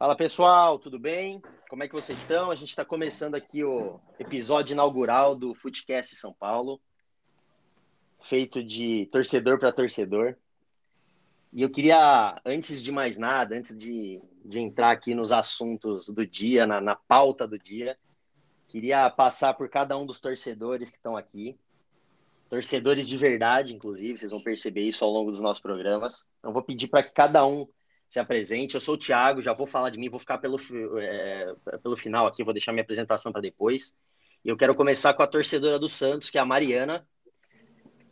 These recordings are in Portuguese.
Fala pessoal, tudo bem? Como é que vocês estão? A gente está começando aqui o episódio inaugural do Footcast São Paulo, feito de torcedor para torcedor. E eu queria, antes de mais nada, antes de, de entrar aqui nos assuntos do dia, na, na pauta do dia, queria passar por cada um dos torcedores que estão aqui. Torcedores de verdade, inclusive, vocês vão perceber isso ao longo dos nossos programas. Então, vou pedir para que cada um se apresente. Eu sou o Thiago, já vou falar de mim, vou ficar pelo, é, pelo final aqui, vou deixar minha apresentação para depois. E eu quero começar com a torcedora do Santos, que é a Mariana.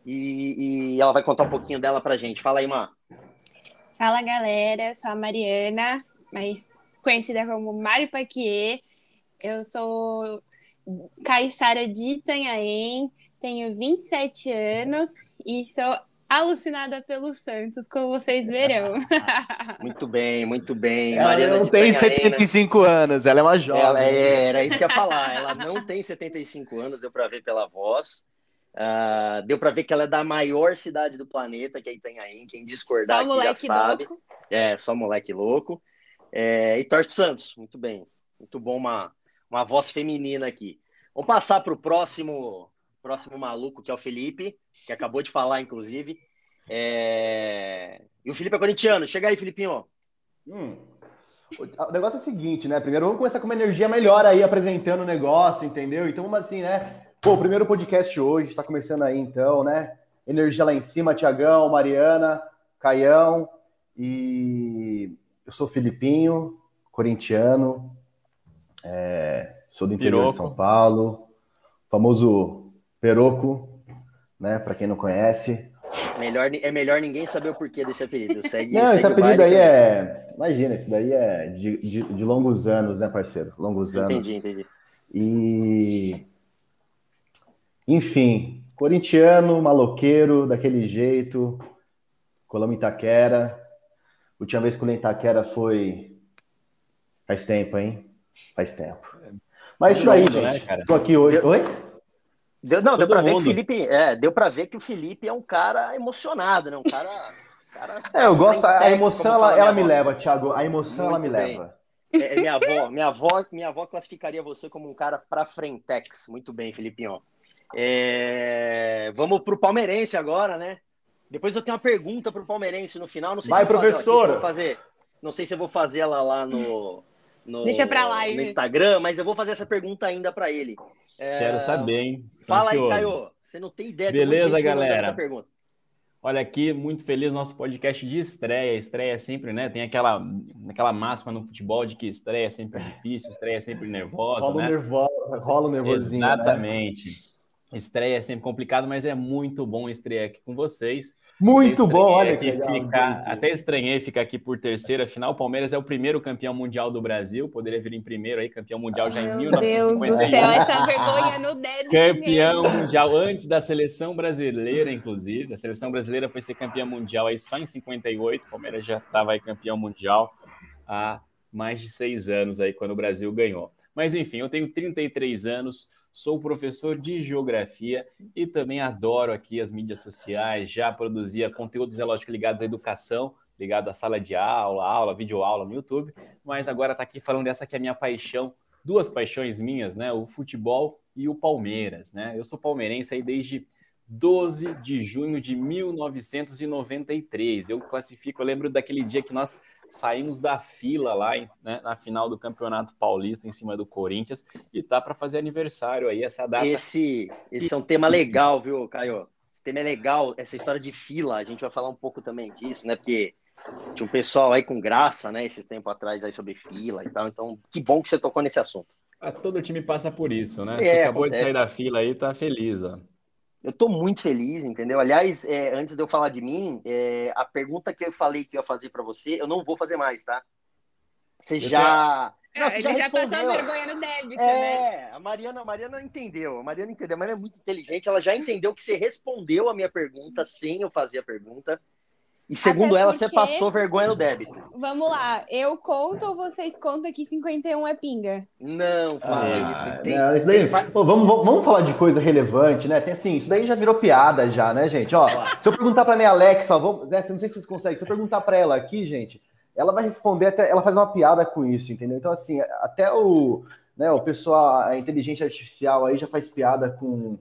E, e ela vai contar um pouquinho dela para gente. Fala aí, Má. Fala, galera. Eu sou a Mariana, mas conhecida como Mari Paquier. Eu sou caiçara de Itanhaém, tenho 27 anos e sou alucinada pelo Santos, como vocês verão. muito bem, muito bem. Ela Mariana não tem 75 anos, ela é uma jovem. Ela é, era isso que eu ia falar. Ela não tem 75 anos, deu para ver pela voz. Uh, deu para ver que ela é da maior cidade do planeta, que é Itanhaém. Quem discordar só aqui já sabe. Louco. É, só moleque louco. É, e torce Santos. Muito bem. Muito bom uma, uma voz feminina aqui. Vamos passar para o próximo próximo maluco, que é o Felipe, que acabou de falar, inclusive. É... E o Felipe é corintiano. Chega aí, Filipinho. Hum. O negócio é o seguinte, né? Primeiro vamos começar com uma energia melhor aí apresentando o negócio, entendeu? Então vamos assim, né? Pô, o primeiro podcast hoje, está começando aí então, né? Energia lá em cima, Tiagão, Mariana, Caião e eu sou Filipinho, corintiano, é... sou do interior Piroco. de São Paulo, famoso Peroco, né? Para quem não conhece. Melhor, é melhor ninguém saber o porquê desse apelido. Segue, não, segue esse apelido aí é. Imagina, esse daí é de, de, de, longos anos, né, parceiro? Longos anos. Entendi, entendi. E. Enfim, corintiano, maloqueiro, daquele jeito. Colamos Itaquera. Última vez que o Itaquera foi. Faz tempo, hein? Faz tempo. Mas isso aí, gente. Né, cara? Tô aqui hoje. Oi? Deu, não, Todo deu pra mundo. ver que o Felipe. É, deu pra ver que o Felipe é um cara emocionado, né? Um cara. cara é, eu gosto. A emoção, ela, ela me leva, Thiago. A emoção, Muito ela me bem. leva. É, é, minha avó, minha avó, minha avó classificaria você como um cara pra frentex. Muito bem, Felipinho. É... Vamos pro palmeirense agora, né? Depois eu tenho uma pergunta pro palmeirense no final. Não sei Vai, se professor. Fazer, fazer. Não sei se eu vou fazer ela lá no, no, Deixa pra lá, no Instagram, mas eu vou fazer essa pergunta ainda para ele. É... Quero saber, hein? Fala aí, Caio. Você não tem ideia Beleza, galera. Olha aqui, muito feliz nosso podcast de estreia. Estreia é sempre, né? Tem aquela, aquela máxima no futebol de que estreia é sempre difícil, estreia é sempre nervosa. Rola né? nervosa, rola nervosinho. Né? Exatamente. Né? Estreia é sempre complicado, mas é muito bom estrear aqui com vocês. Muito bom, olha que ficar, Até estranhei ficar aqui por terceira final. O Palmeiras é o primeiro campeão mundial do Brasil, poderia vir em primeiro aí, campeão mundial já em Meu 1951. Deus do céu, essa vergonha no deve. Campeão mundial antes da seleção brasileira, inclusive. A seleção brasileira foi ser campeã mundial aí só em 58. O Palmeiras já estava aí campeão mundial há mais de seis anos aí quando o Brasil ganhou. Mas enfim, eu tenho 33 anos sou professor de geografia e também adoro aqui as mídias sociais, já produzia conteúdos, é lógico, ligados à educação, ligado à sala de aula, aula, videoaula no YouTube, mas agora está aqui falando dessa que é a minha paixão, duas paixões minhas, né? O futebol e o Palmeiras, né? Eu sou palmeirense aí desde 12 de junho de 1993. Eu classifico, eu lembro daquele dia que nós saímos da fila lá né, na final do Campeonato Paulista em cima do Corinthians e tá para fazer aniversário aí essa data. Esse, esse é um tema legal, viu, Caio? Esse tema é legal, essa história de fila, a gente vai falar um pouco também disso, né? Porque tinha um pessoal aí com graça, né, esses tempos atrás aí sobre fila e tal. Então, que bom que você tocou nesse assunto. Ah, todo time passa por isso, né? É, você acabou acontece. de sair da fila aí, tá feliz, ó. Eu estou muito feliz, entendeu? Aliás, é, antes de eu falar de mim, é, a pergunta que eu falei que eu ia fazer para você, eu não vou fazer mais, tá? Você já. Não, você já, já passou a vergonha no débito, é, né? a Mariana, a Mariana entendeu. A Mariana entendeu, a Mariana é muito inteligente. Ela já entendeu que você respondeu a minha pergunta sem eu fazer a pergunta. E segundo ela, você passou vergonha no débito. Vamos lá, eu conto ou vocês contam que 51 é pinga? Não, fala ah, isso. Tem, não, isso daí, pô, vamos, vamos falar de coisa relevante, né? Tem assim, isso daí já virou piada já, né, gente? Ó, se eu perguntar pra minha Alexa, vamos, né, não sei se vocês conseguem, se eu perguntar pra ela aqui, gente, ela vai responder até, ela faz uma piada com isso, entendeu? Então, assim, até o, né, o pessoal, a inteligência artificial aí já faz piada com,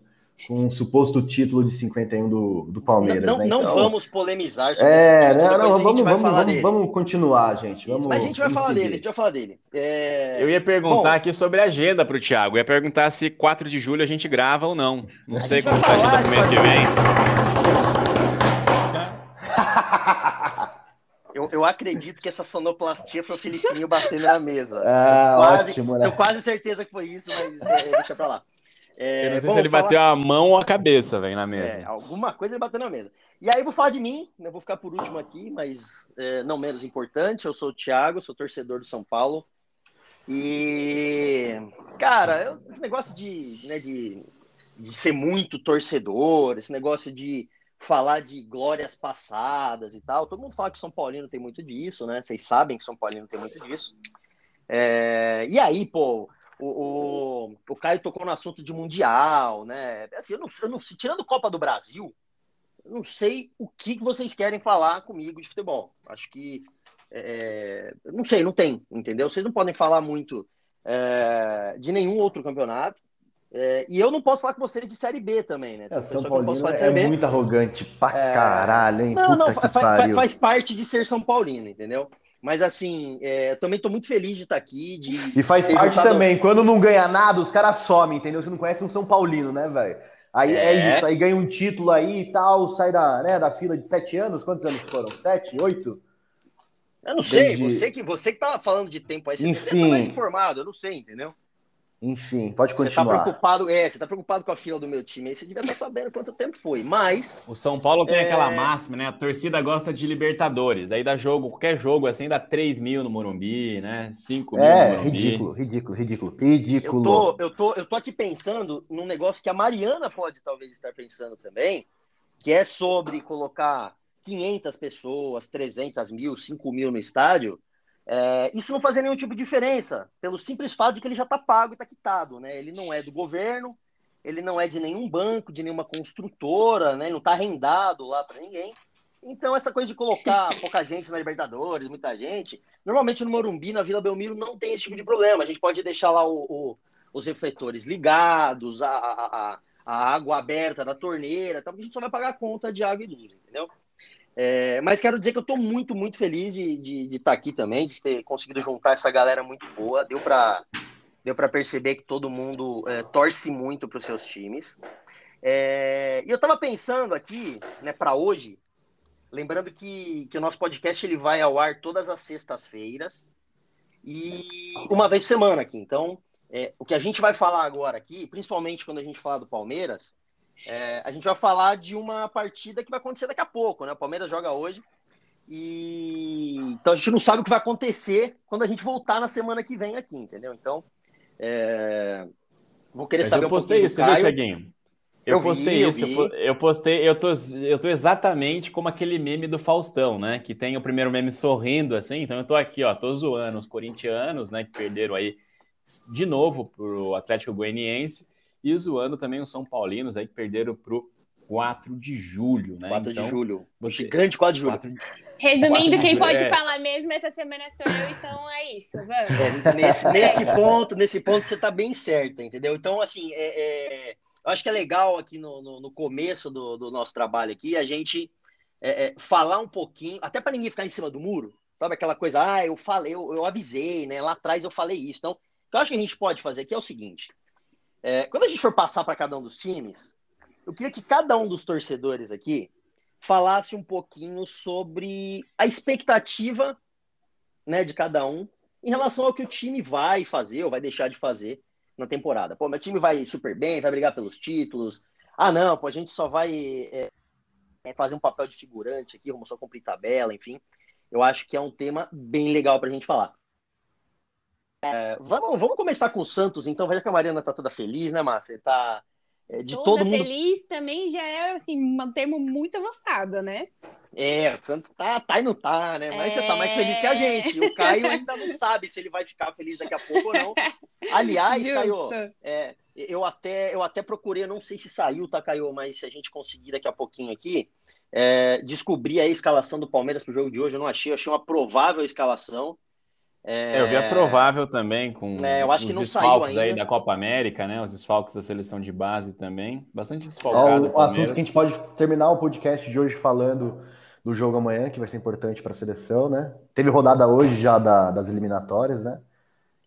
com um suposto título de 51 do, do Palmeiras. Não, né? não então, vamos polemizar sobre é, esse título, não, não, vamos, vai vamos, falar vamos, dele. vamos continuar, gente. Vamos, Mas a gente vai falar seguir. dele, a gente vai falar dele. É, Eu ia perguntar Bom. aqui sobre a agenda para o Thiago. Eu ia perguntar se 4 de julho a gente grava ou não. Não sei como vai tá a agenda pro mês que vem. Eu, eu acredito que essa sonoplastia foi o Filipinho batendo na mesa. Ah, Eu quase, ótimo, né? Tenho quase certeza que foi isso, mas é, deixa pra lá. É, Eu não sei bom, se ele falar- bateu a mão ou a cabeça, velho, na É, mesa. alguma coisa ele bateu na mesa. E aí eu vou falar de mim, eu vou ficar por último aqui, mas é, não menos importante. Eu sou o Thiago, sou torcedor do São Paulo. E, cara, eu- esse negócio de, né, de, de ser muito torcedor, esse negócio de falar de glórias passadas e tal, todo mundo fala que o São Paulino tem muito disso, né? Vocês sabem que o São Paulino tem muito disso. É, e aí, pô, o, o, o Caio tocou no assunto de Mundial, né? Assim, eu não, eu não tirando Copa do Brasil, eu não sei o que, vocês querem falar comigo de futebol. Acho que. É, não sei, não tem, entendeu? Vocês não podem falar muito é, de nenhum outro campeonato. É, e eu não posso falar com vocês de Série B também, né? É, São não posso Paulino falar de é B. muito arrogante pra É. caralho, hein? Não, Puta não, fa- fa- pariu. faz parte de ser São Paulino, entendeu? Mas assim, é, eu também tô muito feliz de estar aqui. De E faz parte juntado- também, quando não ganha nada, os caras somem, entendeu? Você não conhece um São Paulino, né, velho? Aí é. É. isso, aí ganha um título aí e tal, sai da, né, da fila de sete anos. Quantos anos foram? Sete? Oito? Eu não sei, Desde- você que você que tá falando de tempo aí, você Enfim. tá mais informado, eu não sei, entendeu? Enfim, pode Você tá continuar. preocupado, é, você tá preocupado com a fila do meu time aí, você devia estar sabendo quanto tempo foi. Mas O São Paulo tem É. aquela máxima, né? A torcida gosta de Libertadores. Aí dá jogo, qualquer jogo assim, dá 3 mil no Morumbi, né? 5 mil no É, Morumbi. ridículo, ridículo, ridículo, eu ridículo. tô, eu, tô, eu tô aqui pensando num negócio que a Mariana pode talvez estar pensando também, que é sobre colocar 500 pessoas, 300 mil, 5 mil no estádio. É, isso não fazer nenhum tipo de diferença, pelo simples fato de que ele já está pago e está quitado. Né? Ele não é do governo, ele não é de nenhum banco, de nenhuma construtora, né? ele não está arrendado lá para ninguém. Então, essa coisa de colocar pouca gente na Libertadores, muita gente, normalmente no Morumbi, na Vila Belmiro, não tem esse tipo de problema. A gente pode deixar lá o- o- os refletores ligados, a, a, a- água aberta da torneira, tá? porque a gente só vai pagar a conta de água e luz, entendeu? É, mas quero dizer que eu estou muito, muito feliz de estar aqui também, de ter conseguido juntar essa galera muito boa. Deu para deu perceber que todo mundo é, torce muito para os seus times. É, e eu estava pensando aqui, né, para hoje, lembrando que, que o nosso podcast ele vai ao ar todas as sextas-feiras e uma vez por semana aqui. Então, é, o que a gente vai falar agora aqui, principalmente quando a gente falar do Palmeiras, é, a gente vai falar de uma partida que vai acontecer daqui a pouco, né? O Palmeiras joga hoje. E então a gente não sabe o que vai acontecer quando a gente voltar na semana que vem aqui, entendeu? Então, é, vou querer Mas saber eu um postei pouquinho isso, viu. Tiaguinho? Eu, Eu vi, postei eu isso, eu vi. eu postei, eu tô, eu tô exatamente como aquele meme do Faustão, né? Que tem o primeiro meme sorrindo assim, então eu tô aqui, ó, tô zoando os corintianos, né, que perderam aí de novo pro Atlético Goianiense e zoando também os São Paulinos aí que perderam pro 4 de julho, né? 4 Então, de julho. você- Gigante 4 de julho. 4 de- Resumindo, Quatro quem de- pode é. falar mesmo essa semana sou eu, então é isso, vamos. É, nesse, nesse ponto, nesse ponto você tá bem certa, entendeu? Então, assim, é, é, eu acho que é legal aqui no, no, no começo do, do nosso trabalho aqui a gente é, é, falar um pouquinho, até para ninguém ficar em cima do muro, sabe aquela coisa, ah, eu falei, eu, eu avisei, né? Lá atrás eu falei isso. Então, o que eu acho que a gente pode fazer aqui é o seguinte: é, quando a gente for passar para cada um dos times, eu queria que cada um dos torcedores aqui falasse um pouquinho sobre a expectativa né, de cada um em relação ao que o time vai fazer ou vai deixar de fazer na temporada. Pô, meu time vai super bem, vai brigar pelos títulos. Ah, não, pô, a gente só vai é, é, fazer um papel de figurante aqui, vamos só cumprir tabela, enfim. Eu acho que é um tema bem legal para a gente falar. É, vamos, vamos começar com o Santos, então. Veja que a Mariana tá toda feliz, né, Márcia? Tá é, de Toda todo mundo. feliz também já é assim, um termo muito avançado, né? É, o Santos tá, tá e não tá, né? Mas É. você tá mais feliz que a gente. O Caio ainda não sabe se ele vai ficar feliz daqui a pouco ou não. Aliás, Caio, Justo. é, eu, até, eu até procurei, eu não sei se saiu, tá, Caio? Mas se a gente conseguir daqui a pouquinho aqui, É, descobri a escalação do Palmeiras para o jogo de hoje, eu não achei, eu achei uma provável escalação. É, eu vi a provável também, com É, eu acho os que não desfalques saiu aí ainda. da Copa América, né? Os desfalques da seleção de base também. Bastante desfalcado. O assunto que a gente pode terminar o podcast de hoje falando do jogo amanhã, que vai ser importante para a seleção, né? Teve rodada hoje já da- das eliminatórias, né?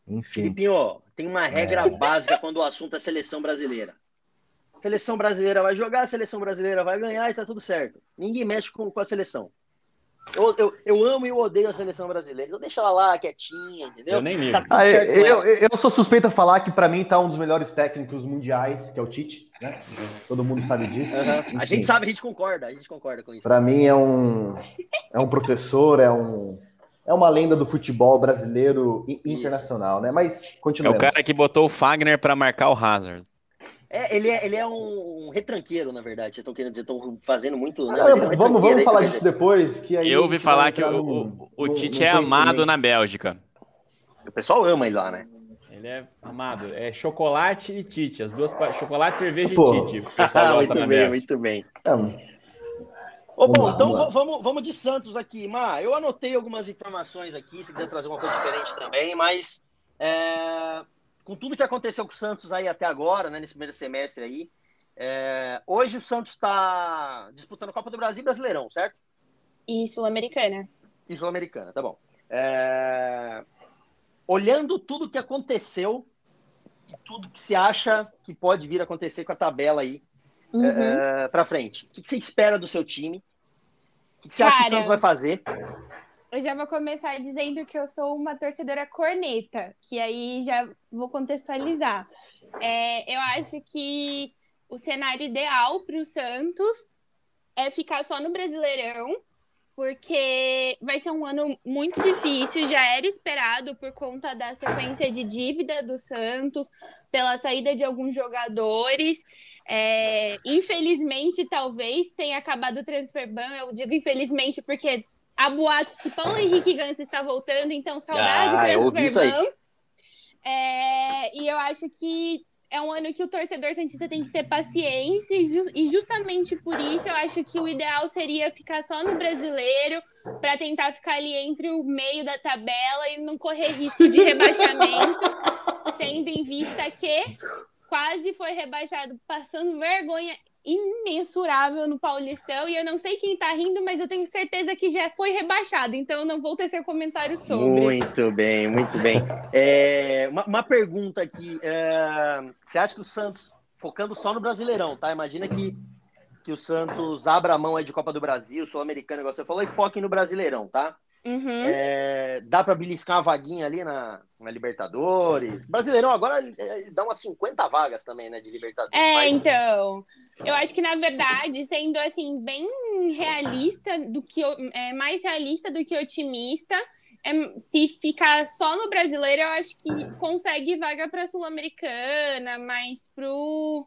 Enfim. Filipinho, tem uma regra É. básica quando o assunto é seleção brasileira. Seleção brasileira vai jogar, a seleção brasileira vai ganhar e tá tudo certo. Ninguém mexe com, com a seleção. Eu, eu, eu amo e eu odeio a seleção brasileira. Então deixa ela lá, quietinha, entendeu? Eu nem ligo. Tá Ah, eu, eu, eu sou suspeito a falar que para mim tá um dos melhores técnicos mundiais, que é o Tite, né? Todo mundo sabe disso. Aham. A gente sabe, a gente concorda, a gente concorda com isso. Para mim é um é um professor, é um é uma lenda do futebol brasileiro e internacional, né? Mas É continuamos. o cara que botou o Fagner para marcar o Hazard. É, ele é, ele é um, um retranqueiro, na verdade. Vocês estão querendo dizer, estão fazendo muito. Ah, Não, é vamos vamos falar é isso disso depois, que aí Eu ouvi falar que o, num- o, Tite é amado na Bélgica. O pessoal ama ele lá, né? Ele é amado. É chocolate e Tite. As duas. Chocolate, cerveja Pô. e Tite. O pessoal gosta muito na bem, muito bem. É, Ô, Vamos bom, então vamos lá. va- vamos, vamos de Santos aqui. Má, eu anotei algumas informações aqui, se quiser trazer uma coisa diferente também, mas é, com tudo que aconteceu com o Santos aí até agora, né, nesse primeiro semestre aí, é, hoje o Santos está disputando Copa do Brasil e Brasileirão, certo? E Sul-Americana. E Sul-Americana, tá bom. É, olhando tudo que aconteceu, e tudo que se acha que pode vir a acontecer com a tabela aí, Uhum. é, pra frente. O que você espera do seu time? O que você acha que o Cara, Santos vai fazer? Eu já vou começar dizendo que eu sou uma torcedora corneta, que aí já vou contextualizar. É, eu acho que o cenário ideal para o Santos é ficar só no Brasileirão, porque vai ser um ano muito difícil, já era esperado por conta da sequência de dívida do Santos, pela saída de alguns jogadores. É, infelizmente, talvez tenha acabado o transfer ban. Eu digo infelizmente porque há boatos que Paulo Henrique Ganso está voltando, então saudade Ah, transfer. É, e eu acho que é um ano que o torcedor santista tem que ter paciência, e e justamente por isso eu acho que o ideal seria ficar só no brasileiro, para tentar ficar ali entre o meio da tabela e não correr risco de rebaixamento, tendo em vista que quase foi rebaixado, passando vergonha imensurável no Paulistão, e eu não sei quem tá rindo, mas eu tenho certeza que já foi rebaixado, então eu não vou tecer comentário sobre. Muito bem, muito bem. É, uma, uma pergunta aqui. é, você acha que o Santos, focando só no Brasileirão, tá? Imagina que, que o Santos abra a mão aí de Copa do Brasil, Sul-Americano, igual você falou, e foque no Brasileirão, tá? Uhum. É, dá para beliscar uma vaguinha ali na, na Libertadores. Brasileirão agora é, dá umas 50 vagas também, né, de Libertadores. É, Mas- então, eu acho que na verdade, sendo assim bem realista do que é mais realista do que otimista, é, se ficar só no brasileiro, eu acho que consegue vaga para sul-americana, mas pro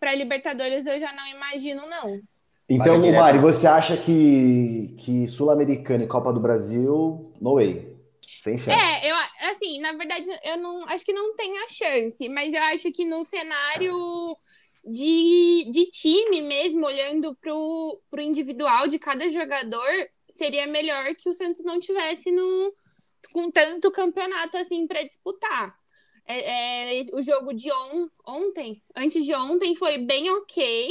para Libertadores eu já não imagino não. Então, Vaga. Mari, você acha que, que Sul-Americana e Copa do Brasil, no way. Sem chance. É, eu assim, na verdade, eu não acho que não tem a chance, mas eu acho que no cenário de, de time mesmo, olhando pro, pro individual de cada jogador, seria melhor que o Santos não tivesse no, com tanto campeonato assim para disputar. É, é, o jogo de on, ontem, antes de ontem, foi bem ok,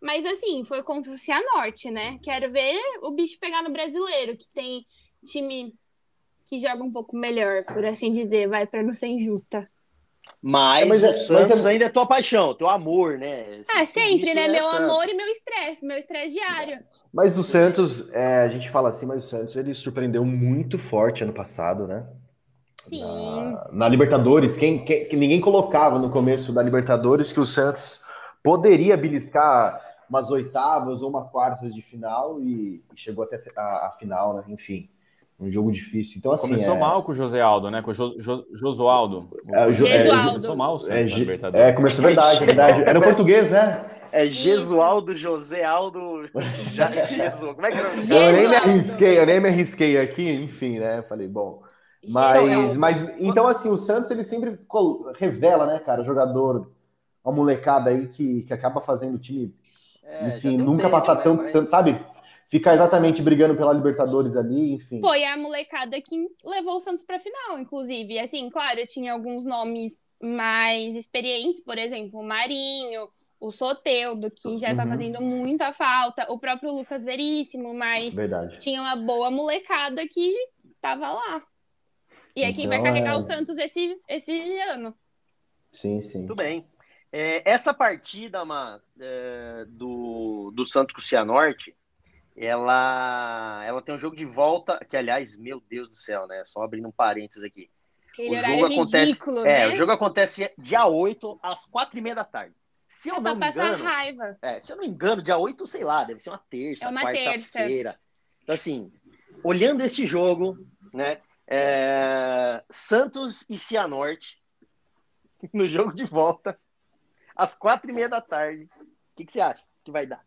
mas assim, foi contra o Cianorte, né? Quero ver o bicho pegar no brasileiro, que tem time que joga um pouco melhor, por assim dizer, vai para não ser injusta. Mas, É, mas é- o Santos mas é- ainda é tua paixão, teu amor, né? Ah, sempre, né? é Meu Santos. amor e meu estresse, meu estresse diário. Mas o Santos, é, a gente fala assim, mas o Santos ele surpreendeu muito forte ano passado, né? Sim. Na, na Libertadores, quem, quem- que ninguém colocava no começo da Libertadores que o Santos poderia beliscar umas oitavas ou uma quartas de final e, e chegou até a, a final, né? Enfim, um jogo difícil. Então, assim. Começou é, mal com o José Aldo, né? Com o Jo- Jo- Josualdo. É, o Jo- é. Começou mal o É, Santos Ge- Libertadores. é, começou verdade, é verdade. Era no português, né? É Isso. Gesualdo, José Aldo. Jesus. Como é que é o nome? Je- Eu nem me arrisquei, eu nem me arrisquei aqui, enfim, né? Falei, bom. Mas, Gesualdo. mas então, assim, o Santos ele sempre revela, né, cara, jogador, uma molecada aí que, que acaba fazendo o time É, enfim, nunca tempo, passar né, tanto, mas... tanto, sabe? Ficar exatamente brigando pela Libertadores ali, enfim. Foi a molecada que levou o Santos para final, inclusive. Assim, claro, tinha alguns nomes mais experientes, por exemplo, o Marinho, o Soteudo, que já tá uhum. fazendo muita falta, o próprio Lucas Veríssimo, mas Verdade. tinha uma boa molecada que tava lá. E é então, quem vai carregar é... o Santos esse, esse ano. Sim, sim. Tudo bem. É, essa partida, é, do, do Santos com o Cianorte, ela, ela tem um jogo de volta, que aliás, meu Deus do céu, né? Só abrindo um parênteses aqui. Aquele o jogo acontece, ridículo, né? É, o jogo acontece dia 8, às 4 e meia da tarde. Se eu é não me engano. raiva. É, se eu não me engano, dia 8, sei lá, deve ser uma terça, é uma quarta-feira. Então, assim, olhando esse jogo, né? É, Santos e Cianorte, no jogo de volta, às quatro e meia da tarde. O que, que você acha que vai dar?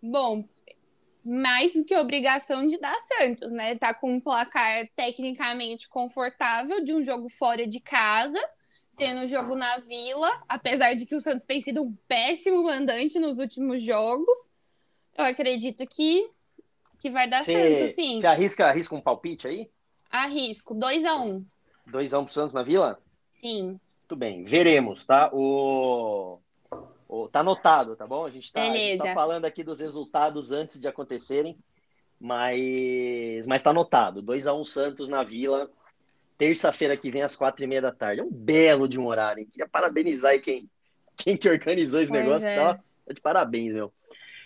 Bom, mais do que obrigação de dar Santos, né? Tá com um placar tecnicamente confortável de um jogo fora de casa, sendo um jogo na Vila, apesar de que o Santos tem sido um péssimo mandante nos últimos jogos. Eu acredito que, que vai dar cê, Santos, sim. Você arrisca, arrisca um palpite aí? Arrisco. 2x1. Um. 2x1 um pro Santos na Vila? Sim. Muito bem, veremos, tá? O... o... Tá anotado, tá bom? A gente, tá, a gente tá falando aqui dos resultados antes de acontecerem, mas, mas tá anotado. 2x1 um Santos na Vila, terça-feira que vem às quatro e meia da tarde. É um belo de um horário, hein? Queria parabenizar aí quem, quem que organizou esse pois negócio. É. Tá, tá de parabéns, meu.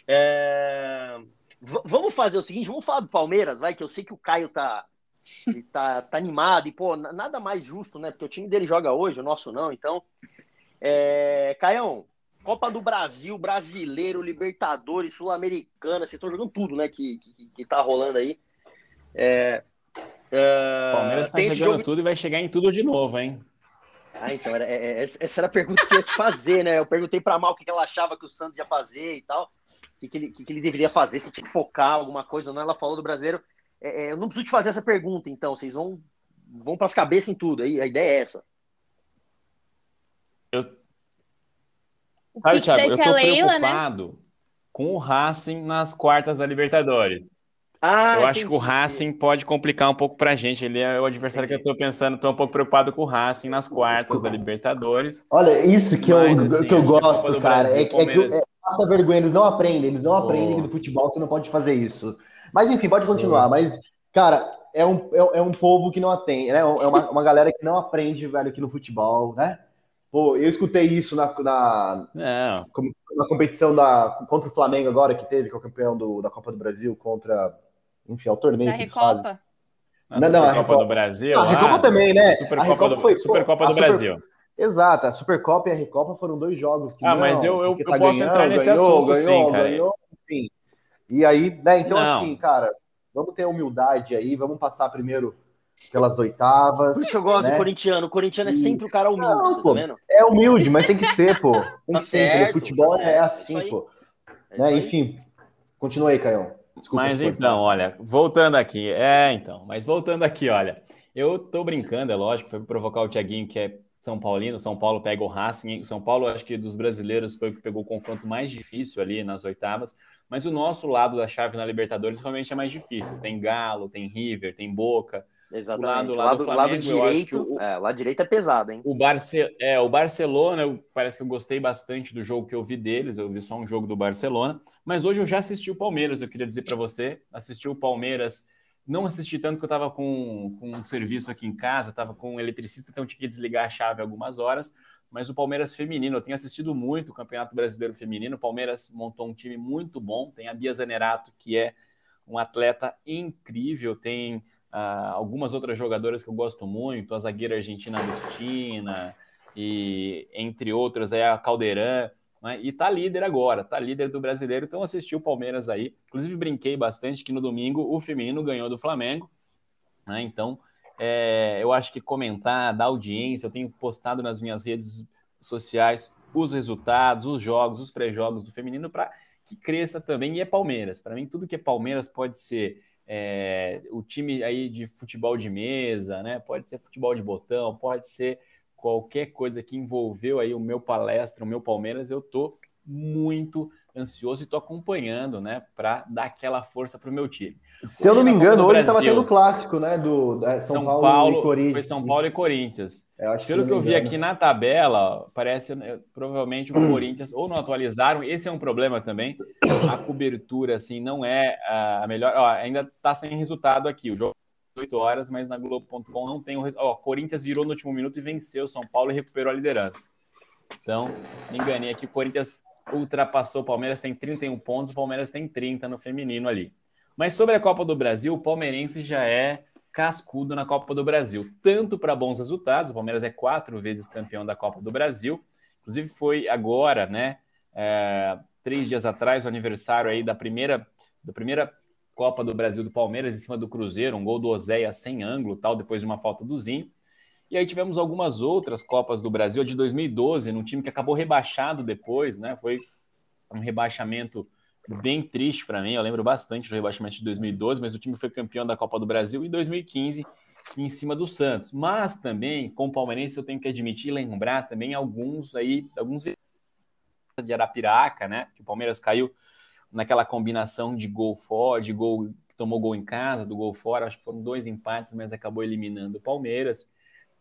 É... Vamos fazer o seguinte, vamos falar do Palmeiras, vai, que eu sei que o Caio tá, ele tá, tá animado e, pô, nada mais justo, né? Porque o time dele joga hoje, o nosso não. Então, é... Caião, Copa do Brasil, Brasileiro, Libertadores, Sul-Americana, vocês estão jogando tudo, né? Que, que, que tá rolando aí. É... É... Palmeiras tá jogando jogo... tudo e vai chegar em tudo de novo, hein? Ah, então, era, é, é, essa era a pergunta que eu ia te fazer, né? Eu perguntei pra Mal o que ela achava que o Santos ia fazer e tal. O que, que, ele, que, que ele deveria fazer, se tinha que focar alguma coisa não. Ela falou do brasileiro. É, é, eu não preciso te fazer essa pergunta, então. Vocês vão, vão para as cabeças em tudo. Aí, a ideia é essa. Eu... Sabe, Thiago, eu tô Leila, né? preocupado né? com o Racing nas quartas da Libertadores. Ah, eu acho que o Racing pode complicar um pouco pra gente. Ele é o adversário entendi. que eu tô pensando. Tô um pouco preocupado com o Racing nas quartas da Libertadores. Olha, isso que, Mas, eu, assim, que eu gosto, cara. Brasil, é, é que é, passa vergonha. Eles não aprendem. Eles não oh. aprendem que no futebol você não pode fazer isso. Mas enfim, pode continuar. Mas, cara, é um, é, é um povo que não atende, né? É uma, uma galera que não aprende, velho, aqui no futebol, né? Pô, eu escutei isso na, na, na competição da, contra o Flamengo agora, que teve, que é o campeão do, da Copa do Brasil, contra. Enfim, é o torneio. Da Recopa? A não, não, a Recopa do Brasil. Ah, a Recopa ah, também, né? Supercopa do, foi, Supercopa do Super... Brasil. Exato, a Supercopa e a Recopa foram dois jogos que. Ah, não, mas eu, eu, eu tá posso ganhando, entrar nesse ganhou, assunto, ganhou, sim, cara. Ganhou. E aí, né? Então, não. assim, cara, vamos ter humildade aí, vamos passar primeiro pelas oitavas. Por isso eu gosto né? do corintiano. O corintiano é sempre o cara humilde, não, pô, tá É humilde, mas tem que ser, pô. Tem tá que ser, certo, futebol tá é assim, pô. É né? Enfim, continua aí, Caio. Desculpa, mas então, olha, voltando aqui. É, então, mas voltando aqui, olha. Eu tô brincando, é lógico, foi provocar o Tiaguinho, que é São Paulino. São Paulo pega o Racing. São Paulo, acho que dos brasileiros, foi o que pegou o confronto mais difícil ali nas oitavas. Mas o nosso lado da chave na Libertadores realmente é mais difícil. Tem Galo, tem River, tem Boca. Exatamente. O lado, lado, Flamengo, lado direito, o, é, lado direito é pesado, hein? O, Barce, é, o Barcelona, eu, parece que eu gostei bastante do jogo que eu vi deles. Eu vi só um jogo do Barcelona. Mas hoje eu já assisti o Palmeiras, eu queria dizer para você. Assisti o Palmeiras. Não assisti tanto que eu estava com, com um serviço aqui em casa, estava com um eletricista, então tinha que desligar a chave algumas horas mas o Palmeiras feminino, eu tenho assistido muito o Campeonato Brasileiro Feminino. O Palmeiras montou um time muito bom. Tem a Bia Zanerato, que é um atleta incrível. Tem uh, algumas outras jogadoras que eu gosto muito, a zagueira argentina Agustina, e entre outras aí a Caldeirão. Né? E tá líder agora, tá líder do brasileiro. Então assisti o Palmeiras aí. Inclusive, brinquei bastante que no domingo o feminino ganhou do Flamengo. Né? Então, é, eu acho que comentar, dar audiência, eu tenho postado nas minhas redes sociais os resultados, os jogos, os pré-jogos do feminino para que cresça também. E é Palmeiras. Para mim, tudo que é Palmeiras pode ser é, o time aí de futebol de mesa, né? Pode ser futebol de botão, pode ser qualquer coisa que envolveu aí o meu palestra, o meu Palmeiras. Eu tô muito ansioso e estou acompanhando, né, para dar aquela força para o meu time. Se eu não me engano, hoje estava tendo o clássico, né, do São, São Paulo, Paulo, e Corinthians. Foi São Paulo e Corinthians. Pelo que, eu vi aqui na tabela, parece né, provavelmente o Corinthians ou não atualizaram. Esse é um problema também. A cobertura assim não é a melhor. Ó, ainda está sem resultado aqui. O jogo 8 é horas, mas na Globo.com não tem o. Ó, Corinthians virou no último minuto e venceu São Paulo e recuperou a liderança. Então, me enganei aqui. O Corinthians ultrapassou o Palmeiras, tem 31 pontos, o Palmeiras tem 30 no feminino ali. Mas sobre a Copa do Brasil, o palmeirense já é cascudo na Copa do Brasil, tanto para bons resultados. O Palmeiras é quatro vezes campeão da Copa do Brasil. Inclusive foi agora, né? É, três dias atrás, o aniversário aí da primeira, da primeira Copa do Brasil do Palmeiras em cima do Cruzeiro, um gol do Oséia sem ângulo, tal, depois de uma falta do Zinho. E aí tivemos algumas outras Copas do Brasil, a de 2012, num time que acabou rebaixado depois, né? Foi um rebaixamento bem triste para mim. Eu lembro bastante do rebaixamento de 2012, mas o time foi campeão da Copa do Brasil em 2015 em cima do Santos. Mas também, com o Palmeirense, eu tenho que admitir, lembrar também alguns aí, alguns de Arapiraca, né? Que o Palmeiras caiu naquela combinação de gol fora, de gol tomou gol em casa, do gol fora, acho que foram dois empates, mas acabou eliminando o Palmeiras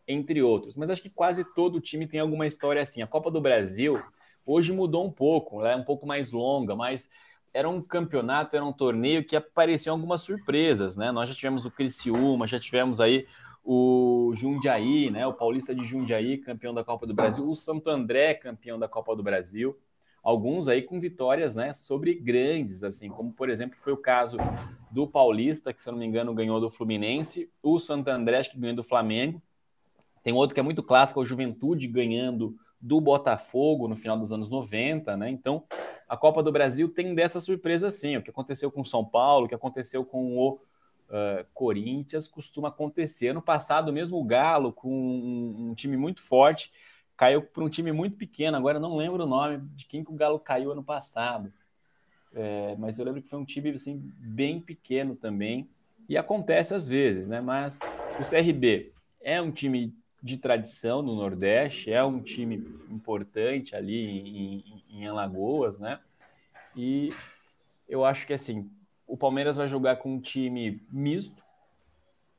entre outros. Mas acho que quase todo time tem alguma história assim. A Copa do Brasil hoje mudou um pouco, é um pouco mais longa, mas era um campeonato, era um torneio que apareciam algumas surpresas, né? Nós já tivemos o Criciúma, já tivemos aí o Jundiaí, né? O Paulista de Jundiaí, campeão da Copa do Brasil, o Santo André, campeão da Copa do Brasil. Alguns aí com vitórias, né, sobre grandes, assim, como por exemplo foi o caso do Paulista, que se eu não me engano ganhou do Fluminense, o Santo André, que ganhou do Flamengo, tem outro que é muito clássico, o Juventude ganhando do Botafogo no final dos anos 90, né? Então, a Copa do Brasil tem dessa surpresa sim. O que aconteceu com o São Paulo, o que aconteceu com o uh, Corinthians, costuma acontecer. No passado, mesmo o Galo, com um, um time muito forte, caiu para um time muito pequeno. Agora não lembro o nome de quem que o Galo caiu ano passado. É, mas eu lembro que foi um time assim, bem pequeno também. E acontece às vezes, né? Mas o CRB é um time de tradição no Nordeste, é um time importante ali em, em, Alagoas, né? E eu acho que assim, o Palmeiras vai jogar com um time misto.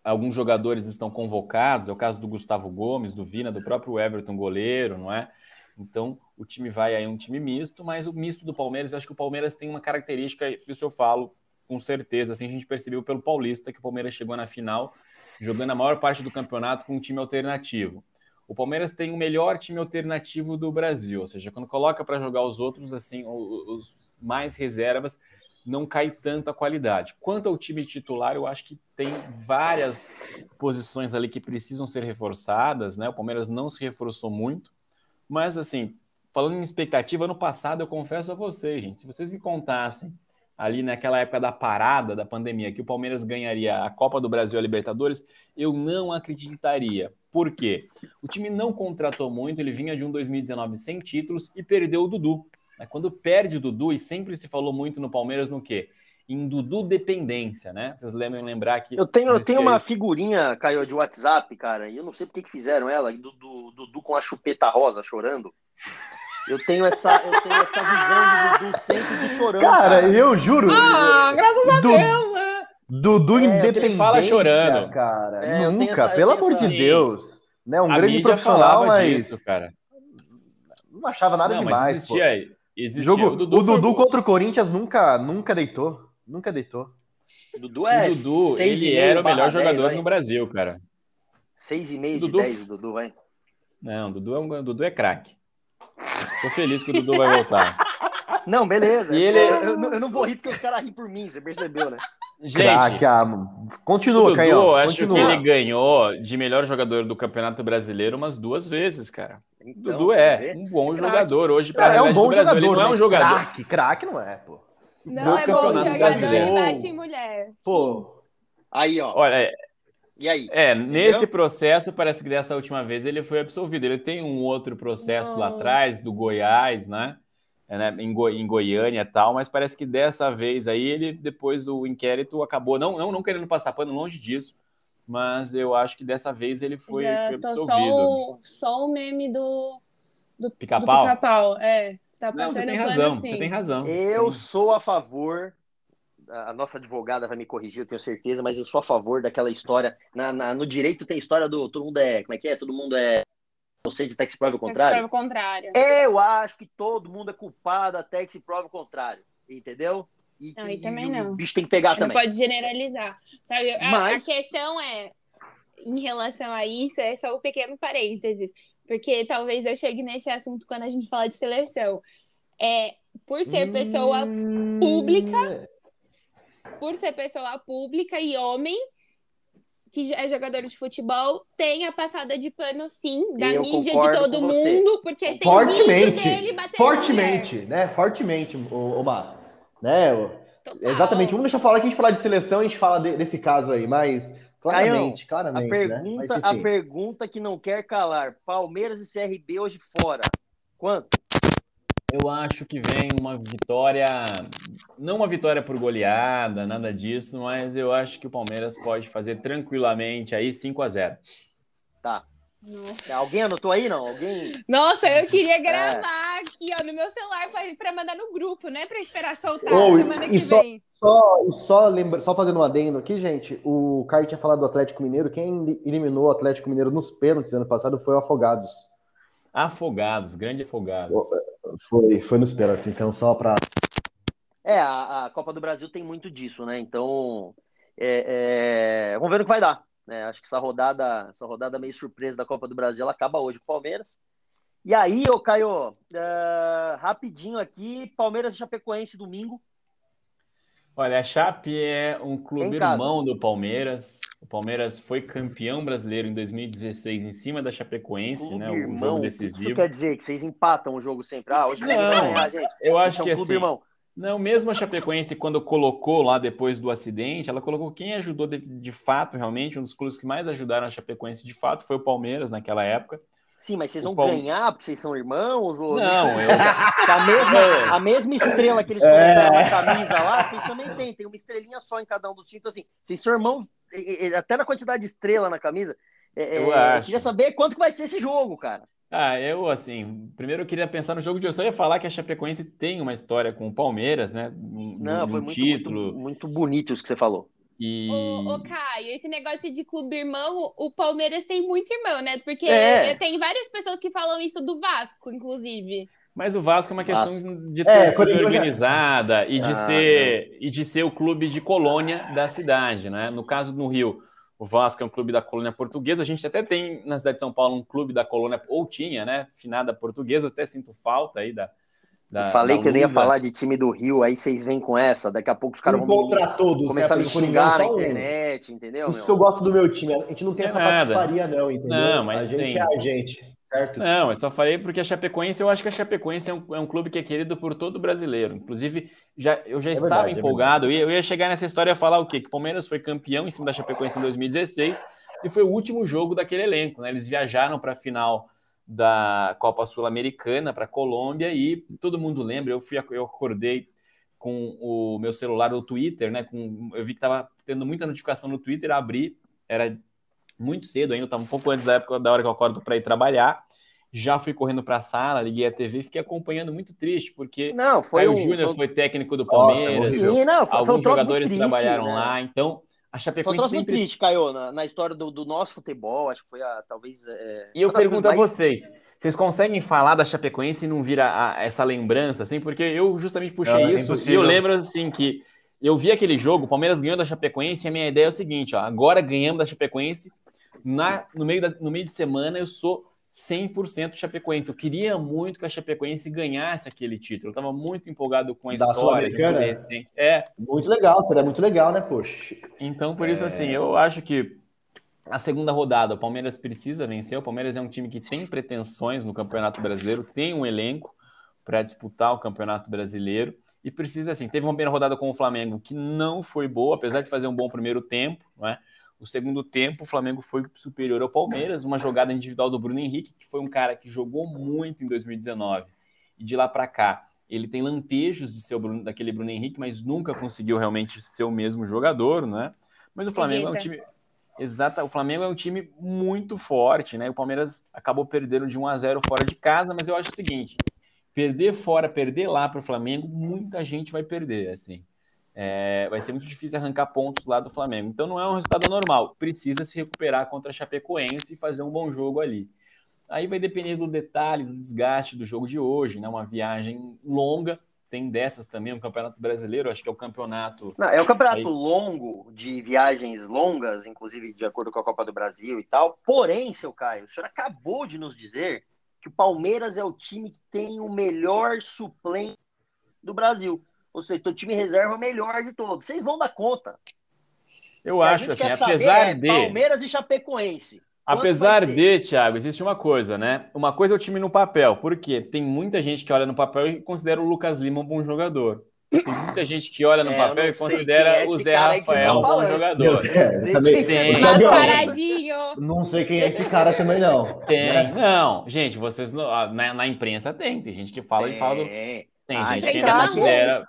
Alguns jogadores estão convocados, é o caso do Gustavo Gomes, do Vina, do próprio Everton goleiro, não é? Então, o time vai aí um time misto, mas o misto do Palmeiras, eu acho que o Palmeiras tem uma característica, isso eu falo com certeza, assim a gente percebeu pelo Paulista que o Palmeiras chegou na final jogando a maior parte do campeonato com um time alternativo. O Palmeiras tem o melhor time alternativo do Brasil, ou seja, quando coloca para jogar os outros, assim, os mais reservas, não cai tanto a qualidade. Quanto ao time titular, eu acho que tem várias posições ali que precisam ser reforçadas, né? O Palmeiras não se reforçou muito, mas assim, falando em expectativa, ano passado eu confesso a vocês, gente, se vocês me contassem ali naquela época da parada da pandemia, que o Palmeiras ganharia a Copa do Brasil e a Libertadores, eu não acreditaria. Por quê? O time não contratou muito, ele vinha de um 2019 sem títulos e perdeu o Dudu. Quando perde o Dudu, e sempre se falou muito no Palmeiras no quê? Em Dudu dependência, né? Vocês lembram lembrar que. Eu tenho, eu tenho uma figurinha, Caio, de WhatsApp, cara, e eu não sei por que fizeram ela, do Dudu com a chupeta rosa chorando. Eu tenho essa, eu tenho essa visão do Dudu sempre de chorando. Cara, cara, eu juro. Ah, graças a Deus, né? Dudu é, independente. Ele fala chorando. Cara, é, nunca, essa, pelo amor de Deus. Né, um a grande profissional, mas... Disso, cara. Não achava nada não, demais. Mas existia, existia Jogo, o Dudu, o Dudu contra o Corinthians nunca, nunca deitou. Nunca deitou. O Dudu é. O Dudu, ele era o melhor jogador 10, no Brasil, cara. 6,5 de 10, Dudu, vai. Não, Dudu é, um, Dudu é craque. Tô feliz que o Dudu vai voltar. Não, beleza. E ele... eu, eu, eu, não vou rir porque os caras riem por mim, você percebeu, né? Gente, continua, Dudu, Caio. Acho continua. que ele ganhou de melhor jogador do Campeonato Brasileiro umas duas vezes, cara. Então, Dudu é um bom é jogador hoje para é, é um bom jogador, ele não é um jogador. Craque, craque não é, pô. Não é bom jogador e bate em mulher. Pô. Aí, ó. Olha, e aí? É, Entendeu? nesse processo, parece que dessa última vez ele foi absolvido. Ele tem um outro processo Não. lá atrás, do Goiás, né? É, né? Em, Go em Goiânia e tal, mas parece que dessa vez aí ele, depois o inquérito acabou, não, não, não querendo passar pano longe disso, mas eu acho que dessa vez ele foi, foi absolvido. Só o, só o meme do, do pica-pau. Pica é. Tá Não, você tem pano, razão, sim. você tem razão. Eu Sim. sou a favor. A a nossa advogada vai me corrigir, eu tenho certeza, mas eu sou a favor daquela história. Na, na- no direito tem história do todo mundo é. Como é que é? Todo mundo é. Você de até que se prove o que contrário. se prova o contrário. Eu acho que todo mundo é culpado até que se prove o contrário. Entendeu? E, Não, e e também o não. bicho tem que pegar Não também. pode generalizar. Sabe? A, Mas- a questão é, em relação a isso, é só um pequeno parênteses. Porque talvez eu chegue nesse assunto quando a gente fala de seleção. É, por ser pessoa Hum, pública, por ser pessoa pública e homem, que é jogador de futebol, tem a passada de pano, sim, da Eu mídia de todo mundo, porque tem vídeo Fortemente. dele batendo. Fortemente, né? Fortemente, o, Omar. Né? Total. Exatamente. Vamos deixar falar que a gente falar de seleção, a gente fala de- desse caso aí, mas claramente, A claramente, né? Mas, pergunta, a pergunta que não quer calar: Palmeiras e CRB hoje fora. Quanto? Eu acho que vem uma vitória, não uma vitória por goleada, nada disso, mas eu acho que o Palmeiras pode fazer tranquilamente aí 5 a 0 Tá. Nossa. Alguém anotou aí, não? Alguém. Nossa, eu É. queria gravar aqui, ó, no meu celular pra, pra mandar no grupo, né? Pra esperar soltar Oh, semana e que só- vem. Só, só, lembra, só fazendo um adendo aqui, gente, o Caio tinha falado do Atlético Mineiro. Quem eliminou o Atlético Mineiro nos pênaltis ano passado foi o Afogados. Afogados, grande afogados. Foi, foi nos pênaltis, então só pra. É, a, a Copa do Brasil tem muito disso, né? Então, é, é, vamos ver no que vai dar. Né? Acho que essa rodada, essa rodada meio surpresa da Copa do Brasil, ela acaba hoje com o Palmeiras. E aí, ô Caio, é, rapidinho aqui, Palmeiras e Chapecoense domingo. Olha, a Chape é um clube irmão do Palmeiras. O Palmeiras foi campeão brasileiro em 2016 em cima da Chapecoense, Clube né? O irmão, jogo o que isso decisivo. quer dizer? Que vocês epatam o jogo sempre. Ah, hoje Não. ganhar, gente. Eu acho Esse é um que assim, irmão. Não, mesmo a Chapecoense, quando colocou lá depois do acidente, ela colocou quem ajudou de, de fato, realmente, um dos clubes que mais ajudaram a Chapecoense de fato foi o Palmeiras naquela época. Sim, mas vocês vão ganhar porque vocês são irmãos? Ou... Não, eu, A mesma, a mesma estrela que eles colocaram na camisa lá, vocês também têm. Tem uma estrelinha só em cada um dos times. Então, assim, vocês são irmãos, até na quantidade de estrela na camisa. é, Eu é, acho. queria saber quanto que vai ser esse jogo, cara. Ah, eu, assim, primeiro eu queria pensar no jogo de hoje. Eu só ia falar que a Chapecoense tem uma história com o Palmeiras, né? Um, Não, um foi muito, título. muito, muito bonito isso que você falou. E... Ô, ô, Caio, esse negócio de clube irmão, o Palmeiras tem muito irmão, né? Porque É. tem várias pessoas que falam isso do Vasco, inclusive. Mas o Vasco é uma questão de É, torcida já- organizada e de, Ah, ser, e de ser o clube de colônia da cidade, né? No caso no Rio, o Vasco é um clube da colônia portuguesa. A gente até tem na cidade de São Paulo um clube da colônia, ou tinha, né? Finada portuguesa. Até sinto falta aí da. Da Falei da que eu não ia falar de time do Rio, aí vocês vêm com essa. Daqui a pouco os caras Um vão me, contra todos, começar a né? me Por engano, xingar na um. internet, entendeu? Isso meu? que eu gosto do meu time. A gente não tem É essa nada. patifaria, não, entendeu? Não, mas a gente tem. é a gente, certo? Não, eu só falei porque a Chapecoense, eu acho que a Chapecoense é um, é um clube que é querido por todo brasileiro. Inclusive, já, eu já É estava verdade, é empolgado. eu, ia, eu ia chegar nessa história e falar o quê? Que o Palmeiras foi campeão em cima da Chapecoense em 2016 e foi o último jogo daquele elenco. Né? Eles viajaram para a final da Copa Sul-Americana, para a Colômbia, e todo mundo lembra, eu, fui, eu acordei com o meu celular, o Twitter, né? Com, eu vi que estava tendo muita notificação no Twitter, abri, era muito cedo ainda, estava um pouco antes da época da hora que eu acordo para ir trabalhar. Já fui correndo para a sala, liguei a TV, fiquei acompanhando muito triste, porque Não, foi Caio um. Júnior foi- técnico do Nossa, Palmeiras, horrível. Sim, não, foi, foi um alguns jogadores triste, trabalharam né? lá, então a um Chapecoense troço muito sempre... triste, Caio, na, na história do, do nosso futebol. Acho que foi a, talvez. é, E eu pergunto a mais- vocês, vocês conseguem falar da Chapecoense e não vira a- essa lembrança, assim? Porque eu justamente puxei Não, é isso e impossível. eu lembro, assim, que eu vi aquele jogo, o Palmeiras ganhou da Chapecoense e a minha ideia é o seguinte, ó, agora ganhamos da Chapecoense, na, no, meio da, no meio de semana eu sou 100% Chapecoense. Eu queria muito que a Chapecoense ganhasse aquele título. Eu estava muito empolgado com a Da história. de Sul-Americana? poder ser- É, Muito legal, seria muito legal, né, poxa? então, por isso, É. assim, eu acho que a segunda rodada, o Palmeiras precisa vencer. O Palmeiras é um time que tem pretensões no Campeonato Brasileiro, tem um elenco para disputar o Campeonato Brasileiro e precisa, assim, teve uma primeira rodada com o Flamengo que não foi boa, apesar de fazer um bom primeiro tempo, não é? O segundo tempo, o Flamengo foi superior ao Palmeiras, uma jogada individual do Bruno Henrique, que foi um cara que jogou muito em 2019. E de lá para cá, ele tem lampejos de ser Bruno, daquele Bruno Henrique, mas nunca conseguiu realmente ser o mesmo jogador, né? Mas o Flamengo é um time. Exato, o Flamengo é um time muito forte, né? O Palmeiras acabou perdendo de 1 a 0 fora de casa, mas eu acho o seguinte: perder fora, perder lá para o Flamengo, muita gente vai perder, assim. É, vai ser muito difícil arrancar pontos lá do Flamengo. Então não é um resultado normal. Precisa se recuperar contra a Chapecoense e fazer um bom jogo ali. Aí vai depender do detalhe, do desgaste do jogo de hoje, né? Uma viagem longa. Tem dessas também, o Campeonato Brasileiro, acho que é o campeonato. Não, é um campeonato aí... longo, de viagens longas, inclusive de acordo com a Copa do Brasil e tal. Porém, seu Caio, o senhor acabou de nos dizer que o Palmeiras é o time que tem o melhor suplente do Brasil. Ou seja, o time reserva é o melhor de todos. Vocês vão dar conta. Eu acho assim, apesar é de. Palmeiras e Chapecoense. Apesar de, Thiago, existe uma coisa, né? Uma coisa é o time no papel, porque tem muita gente que olha no papel e considera o Lucas Lima um bom jogador. Tem muita gente que olha no é, papel e considera é o Zé Rafael tá um bom jogador. É, também, tem. Mascaradinho. Não sei quem é esse cara também, não. Tem. Né? Não, gente, vocês na, na, imprensa tem. Tem gente que fala e fala do. Tem ah, gente que ainda considera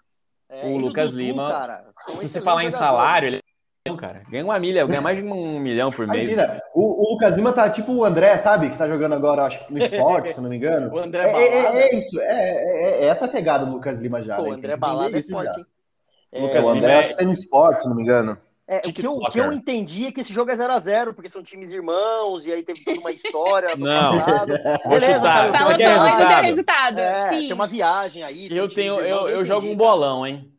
é, o Lucas Lima. Cara, se você falar em salário, ele cara. Ganha uma milha, ganha mais de um milhão por mês. Imagina, o, o, Lucas Lima tá tipo o André, sabe? Que tá jogando agora, acho no esporte, se não me engano. o André é, é, é, é isso, é, é, é, essa pegada do Lucas Lima já. Pô, né? O André Balada é esporte, é, Lucas o André acho que tá no esporte, se não me engano. É, o, que eu, o que eu entendi é que esse jogo é 0x0, porque são times irmãos, e aí teve toda uma história do não. passado. Beleza, Fala, fala, resultado. resultado. É, tem uma viagem aí. Eu, tenho, eu, eu, eu jogo um bolão, hein?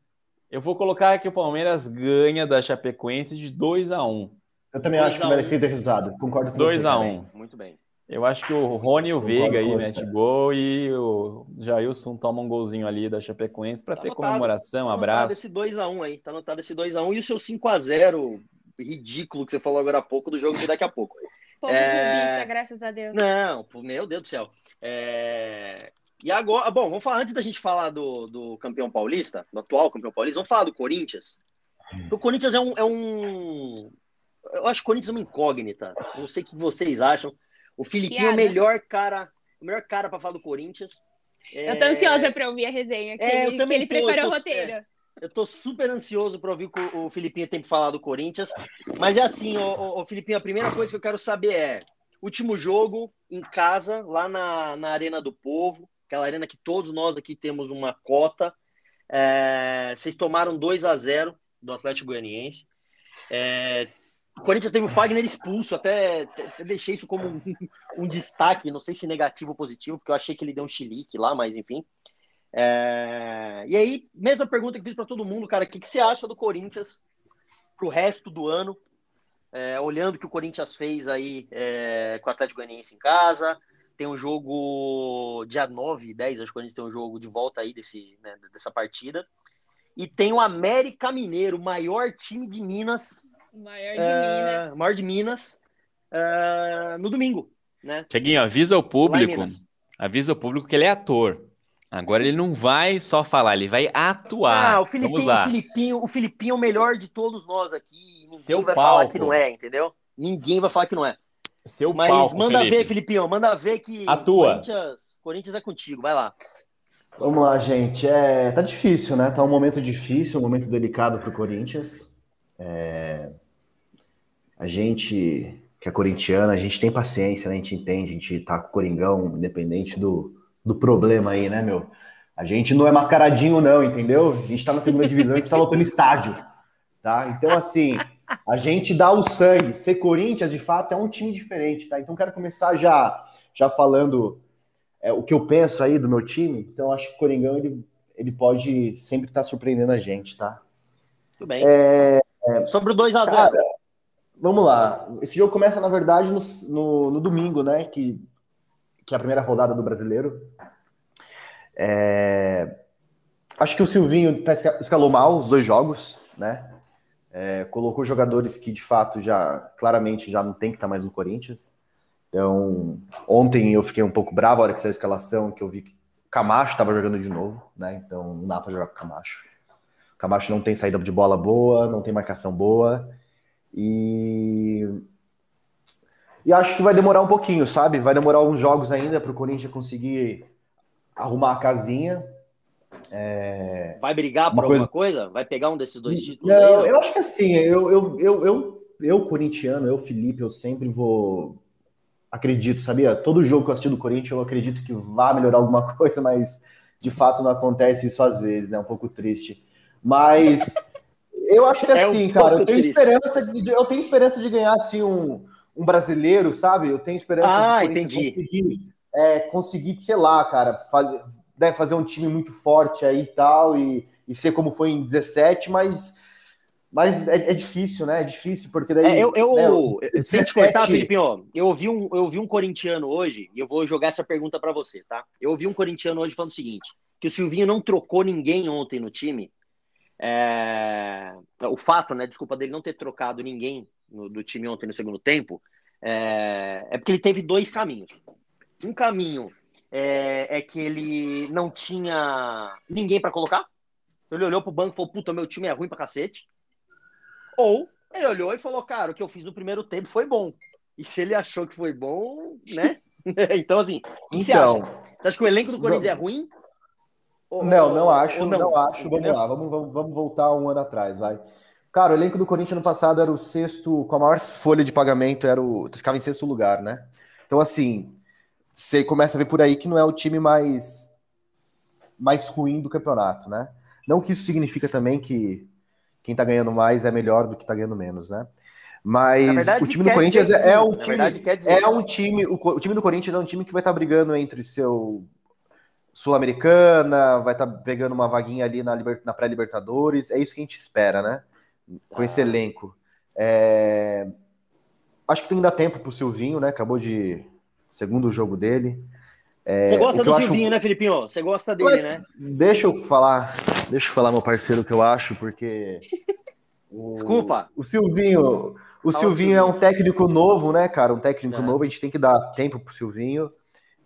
Eu vou colocar que o Palmeiras ganha da Chapecoense de 2 a 1 Eu também acho que merecido um. resultado. Concordo com 2 você. 2 a 1 Muito bem. Eu acho que o Rony e o Veiga aí mete gol e o Jailson toma um golzinho ali da Chapecoense para tá ter anotado, comemoração, tá abraço. esse 2x1 aí, tá anotado esse 2x1 e o seu 5x0 ridículo que você falou agora há pouco do jogo de daqui a pouco. Pouco é... graças a Deus. Não, meu Deus do céu. É... E agora, bom, vamos falar antes da gente falar do, do campeão paulista, do atual campeão paulista, vamos falar do Corinthians. O Corinthians é um, é um. Eu acho que o Corinthians é uma incógnita. Não sei o que vocês acham. O Filipinho é o melhor cara, o melhor cara para falar do Corinthians. É... Eu tô ansiosa para ouvir a resenha, que, é, ele, que ele tô, preparou o roteiro. É, eu tô super ansioso para ouvir o que o Filipinho tem para falar do Corinthians. Mas é assim, o, o, Filipinho, a primeira coisa que eu quero saber é: último jogo em casa, lá na, na Arena do Povo aquela arena que todos nós aqui temos uma cota. É, vocês tomaram 2 a 0 do Atlético Goianiense. É, o Corinthians teve o Fagner expulso, até, até deixei isso como um, um, destaque, não sei se negativo ou positivo, porque eu achei que ele deu um chilique lá, mas enfim. É, e aí, mesma pergunta que fiz para todo mundo, cara, o que, que você acha do Corinthians para o resto do ano? É, olhando o que o Corinthians fez aí é, com o Atlético Goianiense em casa, tem um jogo dia 9 e 10, acho que a gente tem um jogo de volta aí desse, né, dessa partida. E tem o América Mineiro, o maior time de Minas. Maior de é, Minas. Maior de Minas. É, no domingo, né? Tiaguinho, avisa o público. Avisa o público que ele é ator. Agora ele não vai só falar, ele vai atuar. Ah, o Filipinho, Vamos lá. O Filipinho, o Filipinho é o melhor de todos nós aqui. Ninguém Seu vai palco. falar que não é, entendeu? Ninguém vai falar que não é. Seu Mas palco, manda Felipe. ver, Filipinho, manda ver que Atua. Corinthians, Corinthians é contigo, vai lá. Vamos lá, gente. É, tá difícil, né? Tá um momento difícil, um momento delicado para o Corinthians. É... A gente que é corintiano, a gente tem paciência, né? A gente entende, a gente tá com o Coringão, independente do, do problema aí, né, meu? A gente não é mascaradinho, não, entendeu? A gente tá na segunda divisão, a gente tá lotando estádio, tá? Então, assim, a gente dá o sangue. Ser Corinthians, de fato, é um time diferente, tá? Então quero começar já, já falando é, o que eu penso aí do meu time. Então acho que o Coringão ele, ele pode sempre estar tá surpreendendo a gente, tá? Tudo bem. É, Sobre o 2x0. Vamos lá. Esse jogo começa, na verdade, no, no, no, domingo, né? Que, que é a primeira rodada do brasileiro. É, acho que o Silvinho tá, escalou mal os dois jogos, né? É, colocou jogadores que de fato já claramente já não tem que estar tá mais no Corinthians. Então, ontem eu fiquei um pouco bravo a hora que saiu a escalação, que eu vi que Camacho estava jogando de novo, né? Então não dá para jogar com Camacho. Camacho não tem saída de bola boa, não tem marcação boa. E e acho que vai demorar um pouquinho, sabe? Vai demorar alguns jogos ainda para o Corinthians conseguir arrumar a casinha. É... Vai brigar por alguma coisa? Vai pegar um desses dois títulos? Não, aí, eu acho que assim, eu, eu, eu, eu, eu, corintiano, eu, Felipe, eu sempre vou. Acredito, sabia? Todo jogo que eu assisti do Corinthians, eu acredito que vai melhorar alguma coisa, mas de fato não acontece isso às vezes, é um pouco triste. Mas eu acho que é assim, um cara, eu tenho triste. esperança de, eu tenho esperança de ganhar assim um, um brasileiro, sabe? Eu tenho esperança ah, de entendi. conseguir, é, conseguir, sei lá, cara, fazer, deve fazer um time muito forte aí e tal, e, e ser como foi em 17, mas mas é, é, difícil, né? É difícil, porque daí. É, eu, eu, né, eu, sem te cortar, Filipinho, eu ouvi, um, eu ouvi um corintiano hoje, e eu vou jogar essa pergunta para você, tá? Eu ouvi um corintiano hoje falando o seguinte: que o Silvinho não trocou ninguém ontem no time. É... O fato, né? Desculpa dele não ter trocado ninguém no, do time ontem no segundo tempo, é, é porque ele teve dois caminhos. Um caminho é, é que ele não tinha ninguém para colocar. Ele olhou pro banco e falou: Puta, meu time é ruim pra cacete. Ou ele olhou e falou, cara, o que eu fiz no primeiro tempo foi bom. E se ele achou que foi bom, né? então, assim, o que então, você acha? Você acha que o elenco do Corinthians não, é ruim? Ou, não, não acho, não? não? acho. Vamos lá, vamos, vamos, vamos voltar um ano atrás, vai. Cara, o elenco do Corinthians no passado era o sexto, com a maior folha de pagamento, era o. ficava em sexto lugar, né? Então, assim, você começa a ver por aí que não é o time mais, mais ruim do campeonato, né? Não que isso significa também que quem tá ganhando mais é melhor do que tá ganhando menos, né? Mas verdade, o time do Corinthians é, é um time, verdade, é um time, o, o, time do Corinthians é um time que vai estar tá brigando entre seu Sul-Americana, vai estar tá pegando uma vaguinha ali na, na pré-Libertadores, é isso que a gente espera, né? Com ah. esse elenco. É... Acho que tem que dar tempo pro Silvinho, né? Acabou de segundo jogo dele. É, Você gosta do Silvinho, acho... né, Filipinho? Você gosta dele, né? Deixa eu falar, deixa eu falar, meu parceiro, o que eu acho, porque. O, Desculpa. O Silvinho. O Silvinho é um técnico novo, né, cara? Um técnico é. novo, a gente tem que dar tempo pro Silvinho.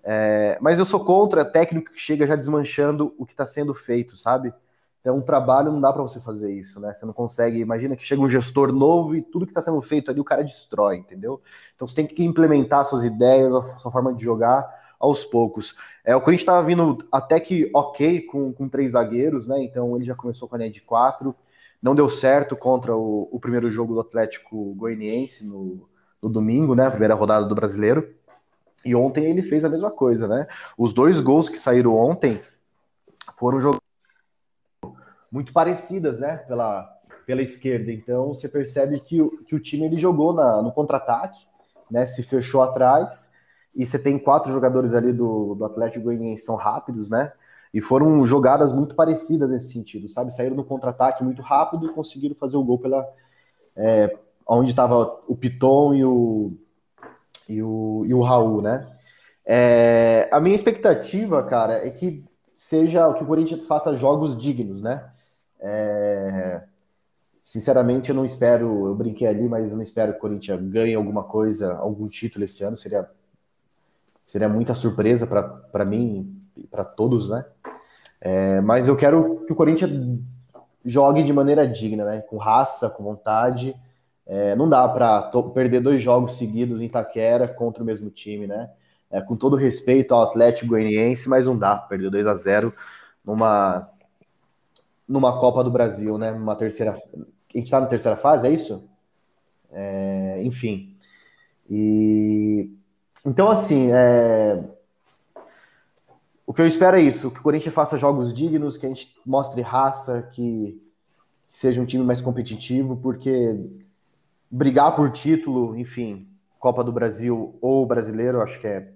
É, mas eu sou contra técnico que chega já desmanchando o que está sendo feito, sabe? Então, um trabalho não dá para você fazer isso, né? Você não consegue. Imagina que chega um gestor novo e tudo que está sendo feito ali o cara destrói, entendeu? Então, você tem que implementar suas ideias, a sua forma de jogar aos poucos. É, o Corinthians estava vindo até que ok com, com três zagueiros, né? Então ele já começou com a linha de quatro. Não deu certo contra o, o primeiro jogo do Atlético Goianiense no, no domingo, né? A primeira rodada do brasileiro. E ontem ele fez a mesma coisa, né? Os dois gols que saíram ontem foram jogadas muito parecidas, né? Pela, pela esquerda. Então você percebe que, que o time ele jogou na, no contra-ataque, né? Se fechou atrás e você tem quatro jogadores ali do, do Atlético Goianiense são rápidos, né? E foram jogadas muito parecidas nesse sentido, sabe? Saíram no contra-ataque muito rápido e conseguiram fazer o gol pela é, onde estava o Piton e o, e o, e o Raul, né? É, a minha expectativa, cara, é que seja o que o Corinthians faça jogos dignos, né? É, sinceramente, eu não espero, eu brinquei ali, mas eu não espero que o Corinthians ganhe alguma coisa, algum título esse ano, seria seria muita surpresa para mim e para todos, né? É, mas eu quero que o Corinthians jogue de maneira digna, né? Com raça, com vontade. É, não dá para perder dois jogos seguidos em Itaquera contra o mesmo time, né? É, com todo respeito ao Atlético Goianiense, mas não dá perder 2 a 0 numa numa Copa do Brasil, né? Numa terceira, a gente tá na terceira fase, é isso? É, enfim. E então, assim, é... o que eu espero é isso: que o Corinthians faça jogos dignos, que a gente mostre raça, que, que seja um time mais competitivo, porque brigar por título, enfim, Copa do Brasil ou brasileiro, acho que é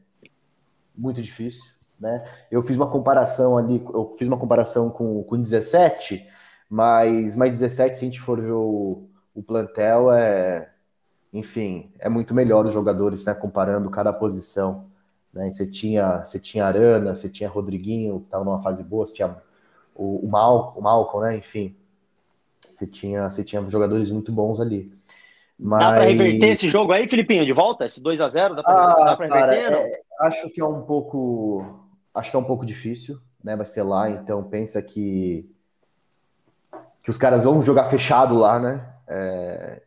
muito difícil. Né? Eu fiz uma comparação ali, eu fiz uma comparação com, com 17, mas mais 17, se a gente for ver o, o plantel, é enfim, é muito melhor os jogadores, né, comparando cada posição. Né? Você tinha, você tinha Arana, você tinha Rodriguinho, que estava numa fase boa, você tinha o, o, Mal, o né? Enfim, você tinha, você tinha jogadores muito bons ali. Mas... Dá para reverter esse jogo aí, Filipinho, de volta? Esse 2 a 0 Dá para ah, reverter? é, acho que é um pouco. Acho que é um pouco difícil, né? Vai ser lá, então pensa que. Que os caras vão jogar fechado lá, né? É,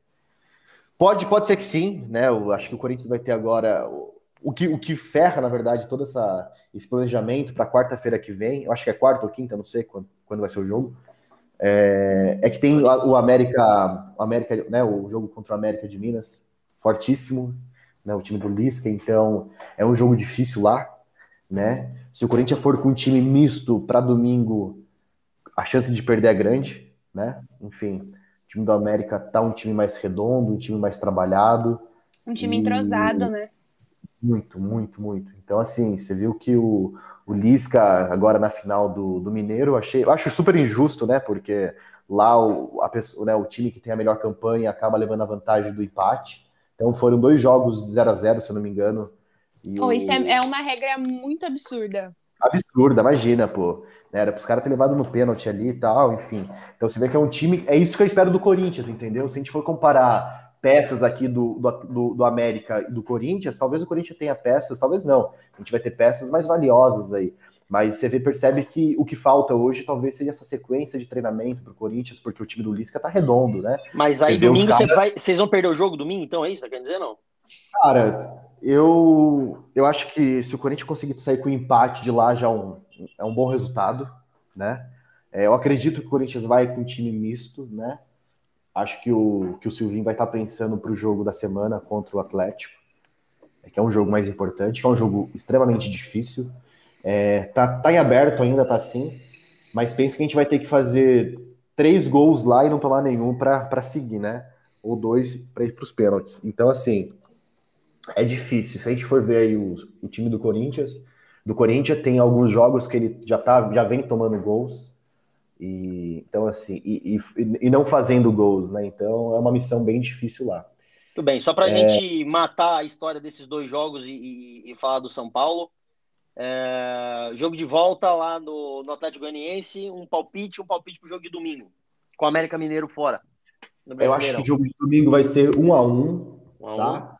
Pode, pode ser que sim, né? Eu acho que o Corinthians vai ter agora o que, o que ferra, na verdade, todo essa, esse planejamento para quarta-feira que vem. Eu acho que é quarta ou quinta, não sei quando, quando vai ser o jogo. É, é que tem o América, o América, né? O jogo contra o América de Minas, fortíssimo, né? O time do Lisca, então é um jogo difícil lá. né? Se o Corinthians for com um time misto para domingo, a chance de perder é grande, né? Enfim, o time do América tá um time mais redondo, um time mais trabalhado. Um time e... entrosado, né? Muito, muito, muito. Então, assim, você viu que o, o Lisca, agora na final do, do Mineiro, achei, eu acho super injusto, né? Porque lá o, a pessoa, né, o time que tem a melhor campanha acaba levando a vantagem do empate. Então foram dois jogos 0 a 0 se eu não me engano. oh, o... Isso é, é, uma regra muito absurda. Absurda, imagina, pô. Era para os caras terem levado no pênalti ali e tal, enfim. Então você vê que é um time. É isso que eu espero do Corinthians, entendeu? Se a gente for comparar peças aqui do, do, do, América e do Corinthians, talvez o Corinthians tenha peças, talvez não. A gente vai ter peças mais valiosas aí. Mas você vê, percebe que o que falta hoje talvez seja essa sequência de treinamento para o Corinthians, porque o time do Lisca tá redondo, né? Mas aí você domingo caras... você vai, vocês vão perder o jogo domingo, então é isso? Tá querendo dizer não? Cara, eu, eu acho que se o Corinthians conseguir sair com o empate de lá já é um, é um bom resultado, né? É, eu acredito que o Corinthians vai com um time misto, né? Acho que o, que o Silvinho vai estar pensando para o jogo da semana contra o Atlético, que é um jogo mais importante, que é um jogo extremamente difícil. É, tá, tá em aberto ainda, tá assim, mas pensa que a gente vai ter que fazer três gols lá e não tomar nenhum para seguir, né? Ou dois para ir para os pênaltis. Então, assim, é difícil. Se a gente for ver aí o, o time do Corinthians, do Corinthians tem alguns jogos que ele já, tá, já vem tomando gols. E, então, assim, e, e, e, não fazendo gols, né? Então é uma missão bem difícil lá. Tudo bem, só para a é... gente matar a história desses dois jogos e, e falar do São Paulo. É... jogo de volta lá no, no Atlético Goianiense, um palpite, um palpite pro jogo de domingo, com o América Mineiro fora. Eu acho que o jogo de domingo vai ser 1 a 1 um tá?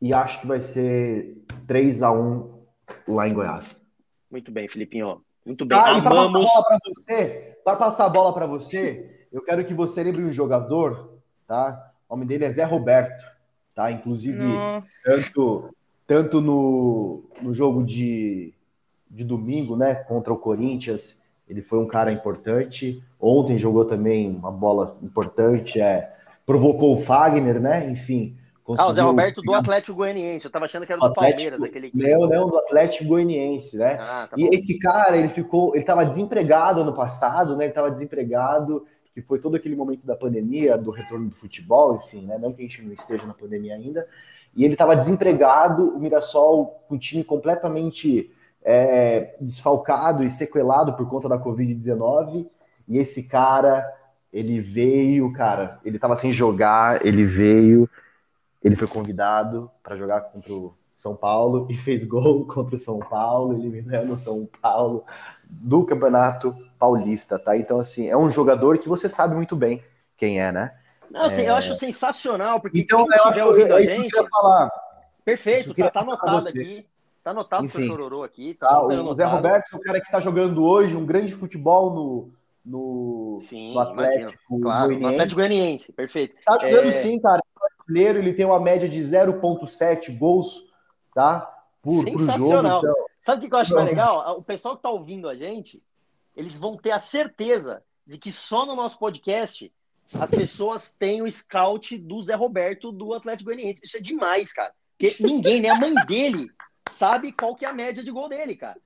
Um. E acho que vai ser 3 a 1 lá em Goiás. Muito bem, Filipinho. Muito bem. Ah, Amamos. Para você, para passar a bola para você, eu quero que você lembre um jogador, tá? O nome dele é Zé Roberto, tá? Inclusive, tanto, tanto no, no jogo de, de domingo, né, contra o Corinthians, ele foi um cara importante. Ontem jogou também uma bola importante, é, provocou o Fagner, né? Enfim, Conseguiu... Ah, o Zé Roberto do Atlético Goianiense. Eu tava achando que era do Atlético... Palmeiras, aquele equipe. Não, não, do Atlético Goianiense, né? Ah, tá e esse cara, ele ficou, ele tava desempregado ano passado, né? Ele tava desempregado, que foi todo aquele momento da pandemia, do retorno do futebol, enfim, né? Não que a gente não esteja na pandemia ainda. E ele tava desempregado, o Mirassol com um time completamente é, desfalcado e sequelado por conta da Covid-19. E esse cara, ele veio, cara, ele tava sem jogar, ele veio ele foi convidado para jogar contra o São Paulo e fez gol contra o São Paulo, eliminando o São Paulo do Campeonato Paulista, tá? Então, assim, é um jogador que você sabe muito bem quem é, né? Não, assim, é... eu acho sensacional, porque então, quem estiver ouvindo a gente... Que falar. Perfeito, tá, tá anotado aqui. Tá anotado Enfim, o Chororô aqui. Tá ah, o Zé Roberto é o cara que tá jogando hoje um grande futebol no, no, sim, no Atlético claro, Goianiense. No Atlético Goianiense, perfeito. Tá jogando é... sim, cara brasileiro, ele tem uma média de 0,7 gols, tá? Por, Sensacional. Jogo, então... Sabe o que eu acho mais legal? O pessoal que tá ouvindo a gente, eles vão ter a certeza de que só no nosso podcast as pessoas têm o scout do Zé Roberto do Atlético Goianiense. Isso é demais, cara. Porque ninguém, nem a mãe dele, sabe qual que é a média de gol dele, cara.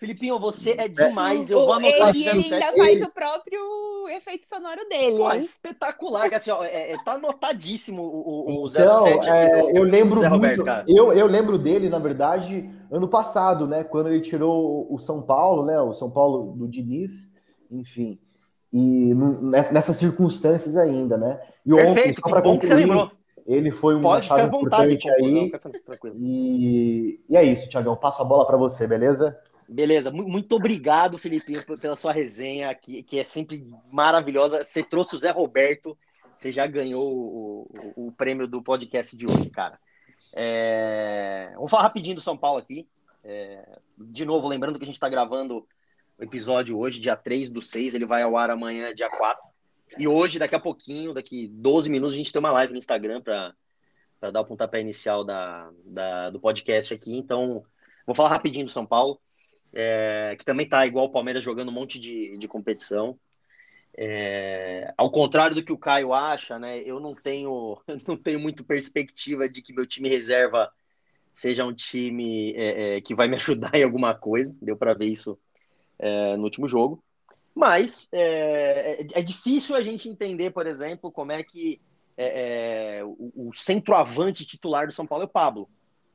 Filipinho, você é demais. Eu vou anotar ele, ele ainda faz o próprio efeito sonoro dele. Pô, espetacular. Assim, ó, é, é, tá anotadíssimo o, o, então, 07 é, do, eu lembro muito. eu, eu lembro dele, na verdade, ano passado, né? Quando ele tirou o São Paulo, né? O São Paulo do Diniz, enfim. E nessas circunstâncias ainda, né? E Perfeito, ontem, só para concluir, ele foi um Pode chave importante aí. E, e é isso, Tiagão. Passo a bola para você, beleza? Beleza, muito obrigado, Felipe, pela sua resenha, que, que é sempre maravilhosa. Você trouxe o Zé Roberto, você já ganhou o, o, o prêmio do podcast de hoje, cara. É... Vamos falar rapidinho do São Paulo aqui. É... De novo, lembrando que a gente está gravando o episódio hoje, dia 3 do 6, ele vai ao ar amanhã, dia 4. E hoje, daqui a pouquinho, daqui 12 minutos, a gente tem uma live no Instagram para dar o pontapé inicial da, da, do podcast aqui. Então, vou falar rapidinho do São Paulo é, que também está igual o Palmeiras jogando um monte de, de competição. É, ao contrário do que o Caio acha, né? Eu não tenho, eu não tenho muito perspectiva de que meu time reserva seja um time é, é, que vai me ajudar em alguma coisa. Deu para ver isso é, no último jogo. Mas é, é, é, difícil a gente entender, por exemplo, como é que o, o, centroavante titular do São Paulo é o Pablo,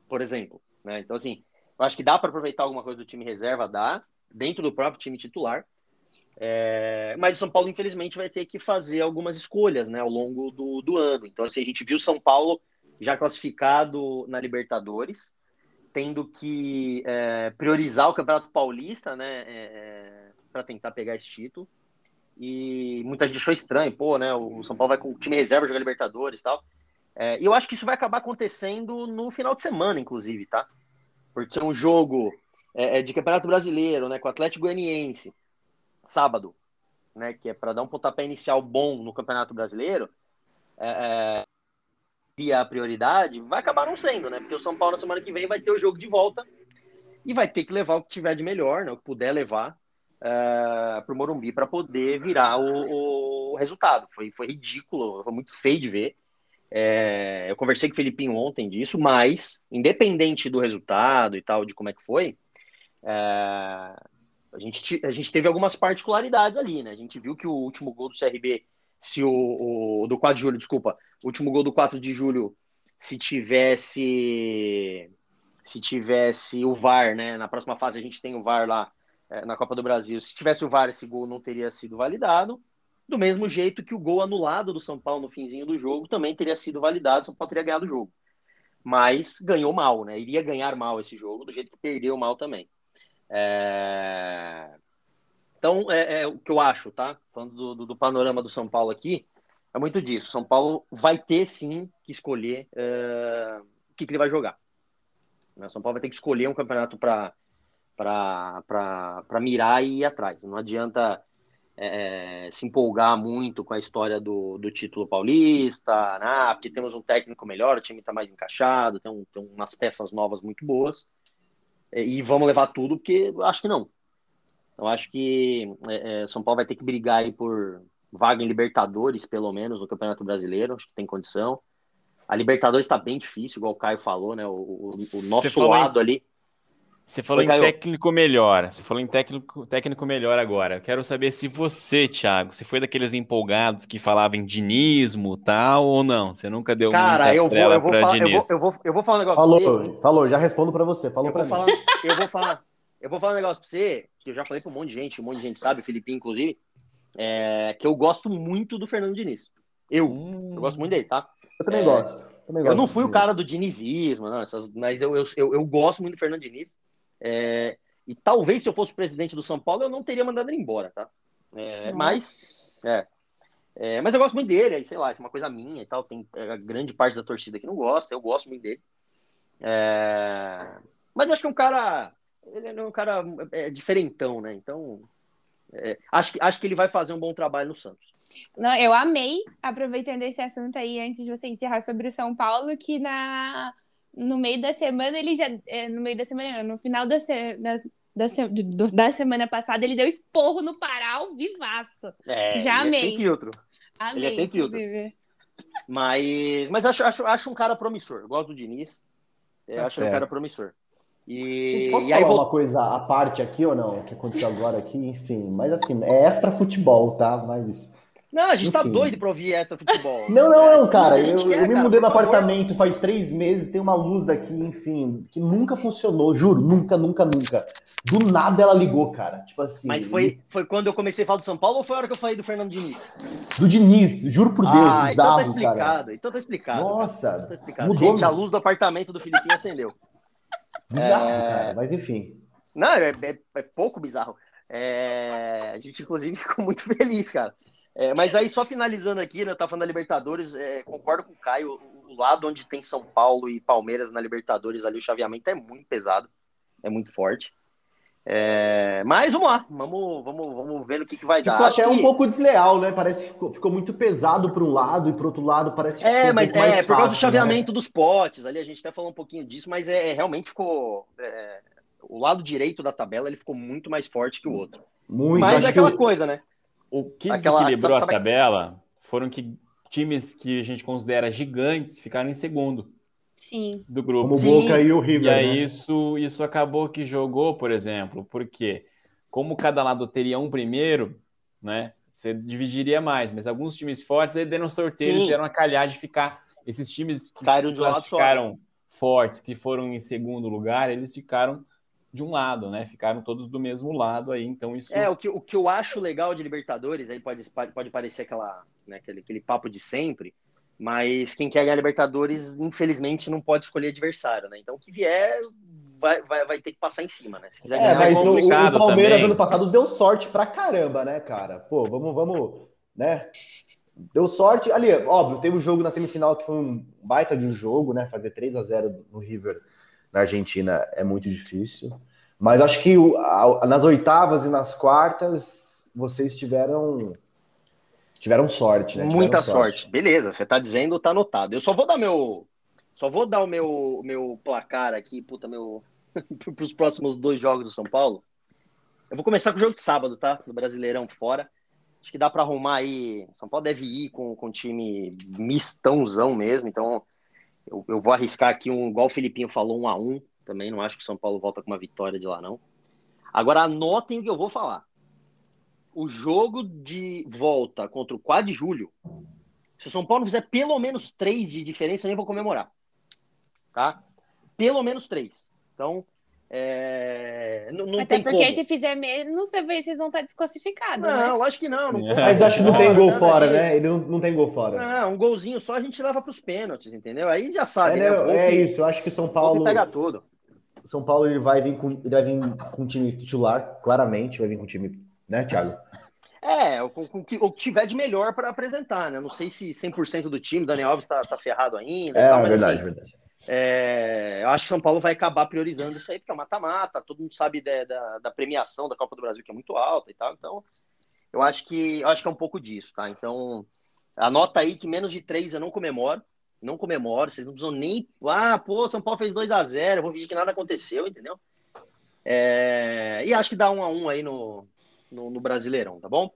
por exemplo. Né? Então, assim, eu acho que dá para aproveitar alguma coisa do time reserva, dá, dentro do próprio time titular. É, mas o São Paulo, infelizmente, vai ter que fazer algumas escolhas né, ao longo do, do ano. Então, assim, a gente viu o São Paulo já classificado na Libertadores, tendo que é, priorizar o Campeonato Paulista né, é, é para tentar pegar esse título. E muita gente achou estranho, pô, né? O São Paulo vai com o time reserva jogar Libertadores e tal. É, e eu acho que isso vai acabar acontecendo no final de semana, inclusive, tá? Porque é um jogo é, é de Campeonato Brasileiro, né? Com o Atlético Goianiense sábado, né, que é para dar um pontapé inicial bom no Campeonato Brasileiro, é, é, a prioridade, vai acabar não sendo, né? Porque o São Paulo na semana que vem vai ter o jogo de volta e vai ter que levar o que tiver de melhor, né, o que puder levar é, para o Morumbi para poder virar o, o, resultado. Foi, foi ridículo, foi muito feio de ver. É, eu conversei com o Felipinho ontem disso, mas independente do resultado e tal, de como é que foi, é, a gente, a gente teve algumas particularidades ali, né? A gente viu que o último gol do CRB, se o, o do 4 de julho, desculpa, o último gol do 4 de julho, se tivesse se tivesse o VAR, né? Na próxima fase a gente tem o VAR lá é, na Copa do Brasil. Se tivesse o VAR, esse gol não teria sido validado. Do mesmo jeito que o gol anulado do São Paulo no finzinho do jogo também teria sido validado, o São Paulo teria ganhado o jogo. Mas ganhou mal, né? Iria ganhar mal esse jogo, do jeito que perdeu mal também. É... Então, é, é, o que eu acho, tá? Falando do, do, do, panorama do São Paulo aqui, é muito disso. São Paulo vai ter sim que escolher é, o que, que, ele vai jogar. Né? São Paulo vai ter que escolher um campeonato para mirar e ir atrás. Não adianta é, é, se empolgar muito com a história do, do título paulista, né? porque temos um técnico melhor, o time está mais encaixado, tem, um, tem umas peças novas muito boas. É, e vamos levar tudo, porque acho que não. Eu acho que é, é, São Paulo vai ter que brigar aí por vaga em Libertadores, pelo menos, no Campeonato Brasileiro, acho que tem condição. A Libertadores está bem difícil, igual o Caio falou, né? O, o, o nosso lado ali você falou Oi, em técnico melhor. Você falou em técnico, técnico melhor agora. Quero saber se você, Thiago, você foi daqueles empolgados que falavam em dinismo tal ou não? Você nunca deu Cara, muita eu vou, eu vou, falar, eu, vou, eu, vou, eu vou falar um negócio falou, pra você. Falou, já respondo para você. Falou para mim. Falar, eu vou falar, eu vou falar um negócio para você que eu já falei para um monte de gente, um monte de gente sabe, o Felipe inclusive, é, que eu gosto muito do Fernando Diniz. Eu, hum. eu gosto muito dele, tá? Eu também é, gosto. Também eu não fui o cara do dinizismo, não, essas, mas eu, eu, eu, eu gosto muito do Fernando Diniz. É, e talvez se eu fosse presidente do São Paulo, eu não teria mandado ele embora, tá? É, mas, é, é, mas eu gosto muito dele, aí, sei lá, é uma coisa minha e tal. Tem é, a grande parte da torcida que não gosta, eu gosto muito dele. É, mas acho que é um cara. Ele é um cara é, diferentão, né? Então, acho, que, acho que ele vai fazer um bom trabalho no Santos. Não, eu amei, aproveitando esse assunto aí, antes de você encerrar sobre o São Paulo, que na no meio da semana ele já. É, no meio da semana, no final da, se, da, da, da, semana passada, ele deu esporro no Pará ao vivaço. É, já amei. É sem filtro. Amei, ele é sem filtro. Mas, mas acho, acho, acho um cara promissor. Eu gosto do Diniz. Tá acho certo. um cara promissor. E, posso e aí falar vou... uma coisa à parte aqui ou não? Que aconteceu agora aqui, enfim. Mas assim, é extra futebol, tá? Mas não, a gente tá Enfim. tá doido pra ouvir extra futebol. Não, não, não, cara. Eu, quer, eu me mudei no apartamento faz três meses, tem uma luz aqui, enfim, que nunca funcionou, juro, nunca, nunca, nunca. Do nada ela ligou, cara. Tipo assim. Mas foi, foi quando eu comecei a falar do São Paulo ou foi a hora que eu falei do Fernando Diniz? Do Diniz, juro por Deus, ah, bizarro, então tá explicado, cara. então tá explicado. Nossa, tá explicado. Mudou, gente, a luz do apartamento do Filipinho acendeu. Bizarro, é... cara, mas enfim. Não, é, é, é pouco bizarro. É... A gente, inclusive, ficou muito feliz, cara. É, mas aí, só finalizando aqui, né, eu tava falando da Libertadores, é, concordo com o Caio, o, lado onde tem São Paulo e Palmeiras na Libertadores, ali o chaveamento é muito pesado, é muito forte. É, mas vamos lá, vamos, vamos, vamos ver o que, que vai ficou dar. Ficou até que... um pouco desleal, né? Parece que ficou, ficou muito pesado para um lado e para outro lado parece que É, mas um é, por causa do né? chaveamento né? dos potes, ali a gente até falou um pouquinho disso, mas é, realmente ficou. É, o lado direito da tabela ele ficou muito mais forte que o outro. Muito. Mas é aquela que... coisa, né? O que Aquela, desequilibrou sabe, a tabela foram que times que a gente considera gigantes ficaram em segundo. Sim. do grupo. Como o Sim. Boca e o River. E aí né? isso, isso acabou que jogou, por exemplo, porque como cada lado teria um primeiro, né? Você dividiria mais, mas alguns times fortes aí deram os sorteios Sim. e eram a calhar de ficar. Esses times que se classificaram fortes, que foram em segundo lugar, eles ficaram de um lado, né? Ficaram todos do mesmo lado aí, então isso. É, o que, o que eu acho legal de Libertadores, aí pode, pode parecer aquela, né, aquele, aquele papo de sempre, mas quem quer ganhar Libertadores, infelizmente, não pode escolher adversário, né? Então, o que vier, vai, vai, vai ter que passar em cima, né? Se quiser É, ganhar, mas é o, o complicado Palmeiras também. ano passado deu sorte pra caramba, né, cara? Pô, vamos, vamos, né? Deu sorte. Ali, óbvio, teve o jogo na semifinal que foi um baita de um jogo, né? Fazer 3 a 0 no River na Argentina é muito difícil. Mas acho que nas oitavas e nas quartas vocês tiveram tiveram sorte, né? Tiveram Muita sorte. Beleza, você tá dizendo, tá anotado. Eu só vou dar meu. Só vou dar o meu, meu placar aqui, puta, meu. pros próximos dois jogos do São Paulo. Eu vou começar com o jogo de sábado, tá? Do Brasileirão fora. Acho que dá pra arrumar aí. São Paulo deve ir com, com time mistãozão mesmo, então eu, eu vou arriscar aqui um, igual o Felipinho falou, um a um. Também não acho que o São Paulo volta com uma vitória de lá, não. Agora anotem o que eu vou falar. O jogo de volta contra o 4 de julho, se o São Paulo fizer pelo menos três de diferença, eu nem vou comemorar. Tá? Pelo menos três. Então, é... não, não Até tem porque como. se fizer menos, vocês vão estar desclassificados, Não, né? lógico que não. não É. Mas acho que não tem gol fora, né? Ele não, não tem gol fora. Não, um golzinho só a gente leva para os pênaltis, entendeu? Aí já sabe, É, né? né, O é isso, eu acho que o São Paulo. pega tudo. São Paulo ele vai vir com, ele vai vir com time titular, claramente, vai vir com time, né, Thiago? É, o, que- o que tiver de melhor para apresentar, né? Não sei se 100% do time, Daniel Alves tá, tá ferrado ainda. É, tal, mas, verdade, assim, verdade. É, eu acho que São Paulo vai acabar priorizando isso aí, porque é mata-mata, todo mundo sabe da, da, da premiação da Copa do Brasil, que é muito alta e tal. Então, eu acho que eu acho que é um pouco disso, tá? Então, anota aí que menos de três eu não comemoro. Não comemoro, vocês não precisam nem. Ah, pô, São Paulo fez 2 a 0 eu vou fingir que nada aconteceu, entendeu? É, e acho que dá um a um aí no, no, no Brasileirão, tá bom?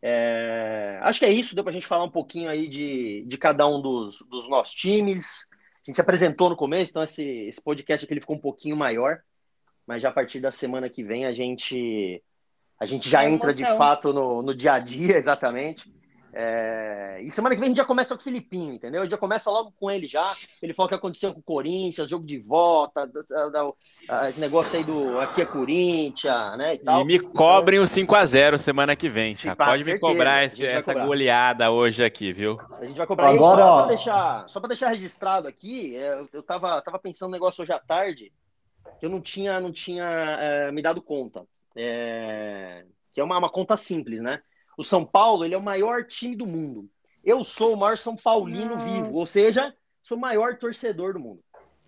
É, acho que é isso, deu pra gente falar um pouquinho aí de, de cada um dos, dos nossos times. A gente se apresentou no começo, então esse, esse podcast aqui ele ficou um pouquinho maior, mas já a partir da semana que vem a gente a gente já É entra de fato no, no dia a dia, exatamente. É, e semana que vem a gente já começa com o Filipinho, entendeu? A gente já começa logo com ele já. Ele falou o que aconteceu com o Corinthians, jogo de volta, da- da- da- esse negócio aí do aqui é Corinthians, né? E, tal. E me cobrem o 5x0 semana que vem, Sim, tá? com Pode me certeza, cobrar a esse- essa cobrar. goleada hoje aqui, viu? A gente vai cobrar Agora, só ó. para deixar, só para deixar registrado aqui, é, eu- eu tava, tava pensando um negócio hoje à tarde que eu não tinha, não tinha é, me dado conta. É, que é uma, uma conta simples, né? O São Paulo, ele é o maior time do mundo. Eu sou o maior São Paulino Nossa. vivo, ou seja, sou o maior torcedor do mundo.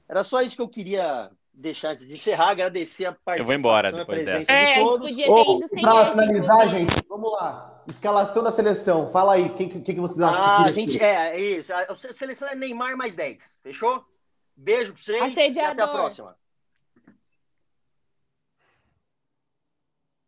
Era só isso que eu queria deixar antes de encerrar, agradecer a participação Eu vou embora depois dessa. É, de a gente todos. podia ter ido sem pra esse, finalizar, gente, vamos lá. Escalação da seleção. Fala aí, quem que, que vocês acham Ah, que a gente, é, é isso. A seleção é Neymar mais 10. Fechou? Beijo pra vocês e até a Assediador. próxima.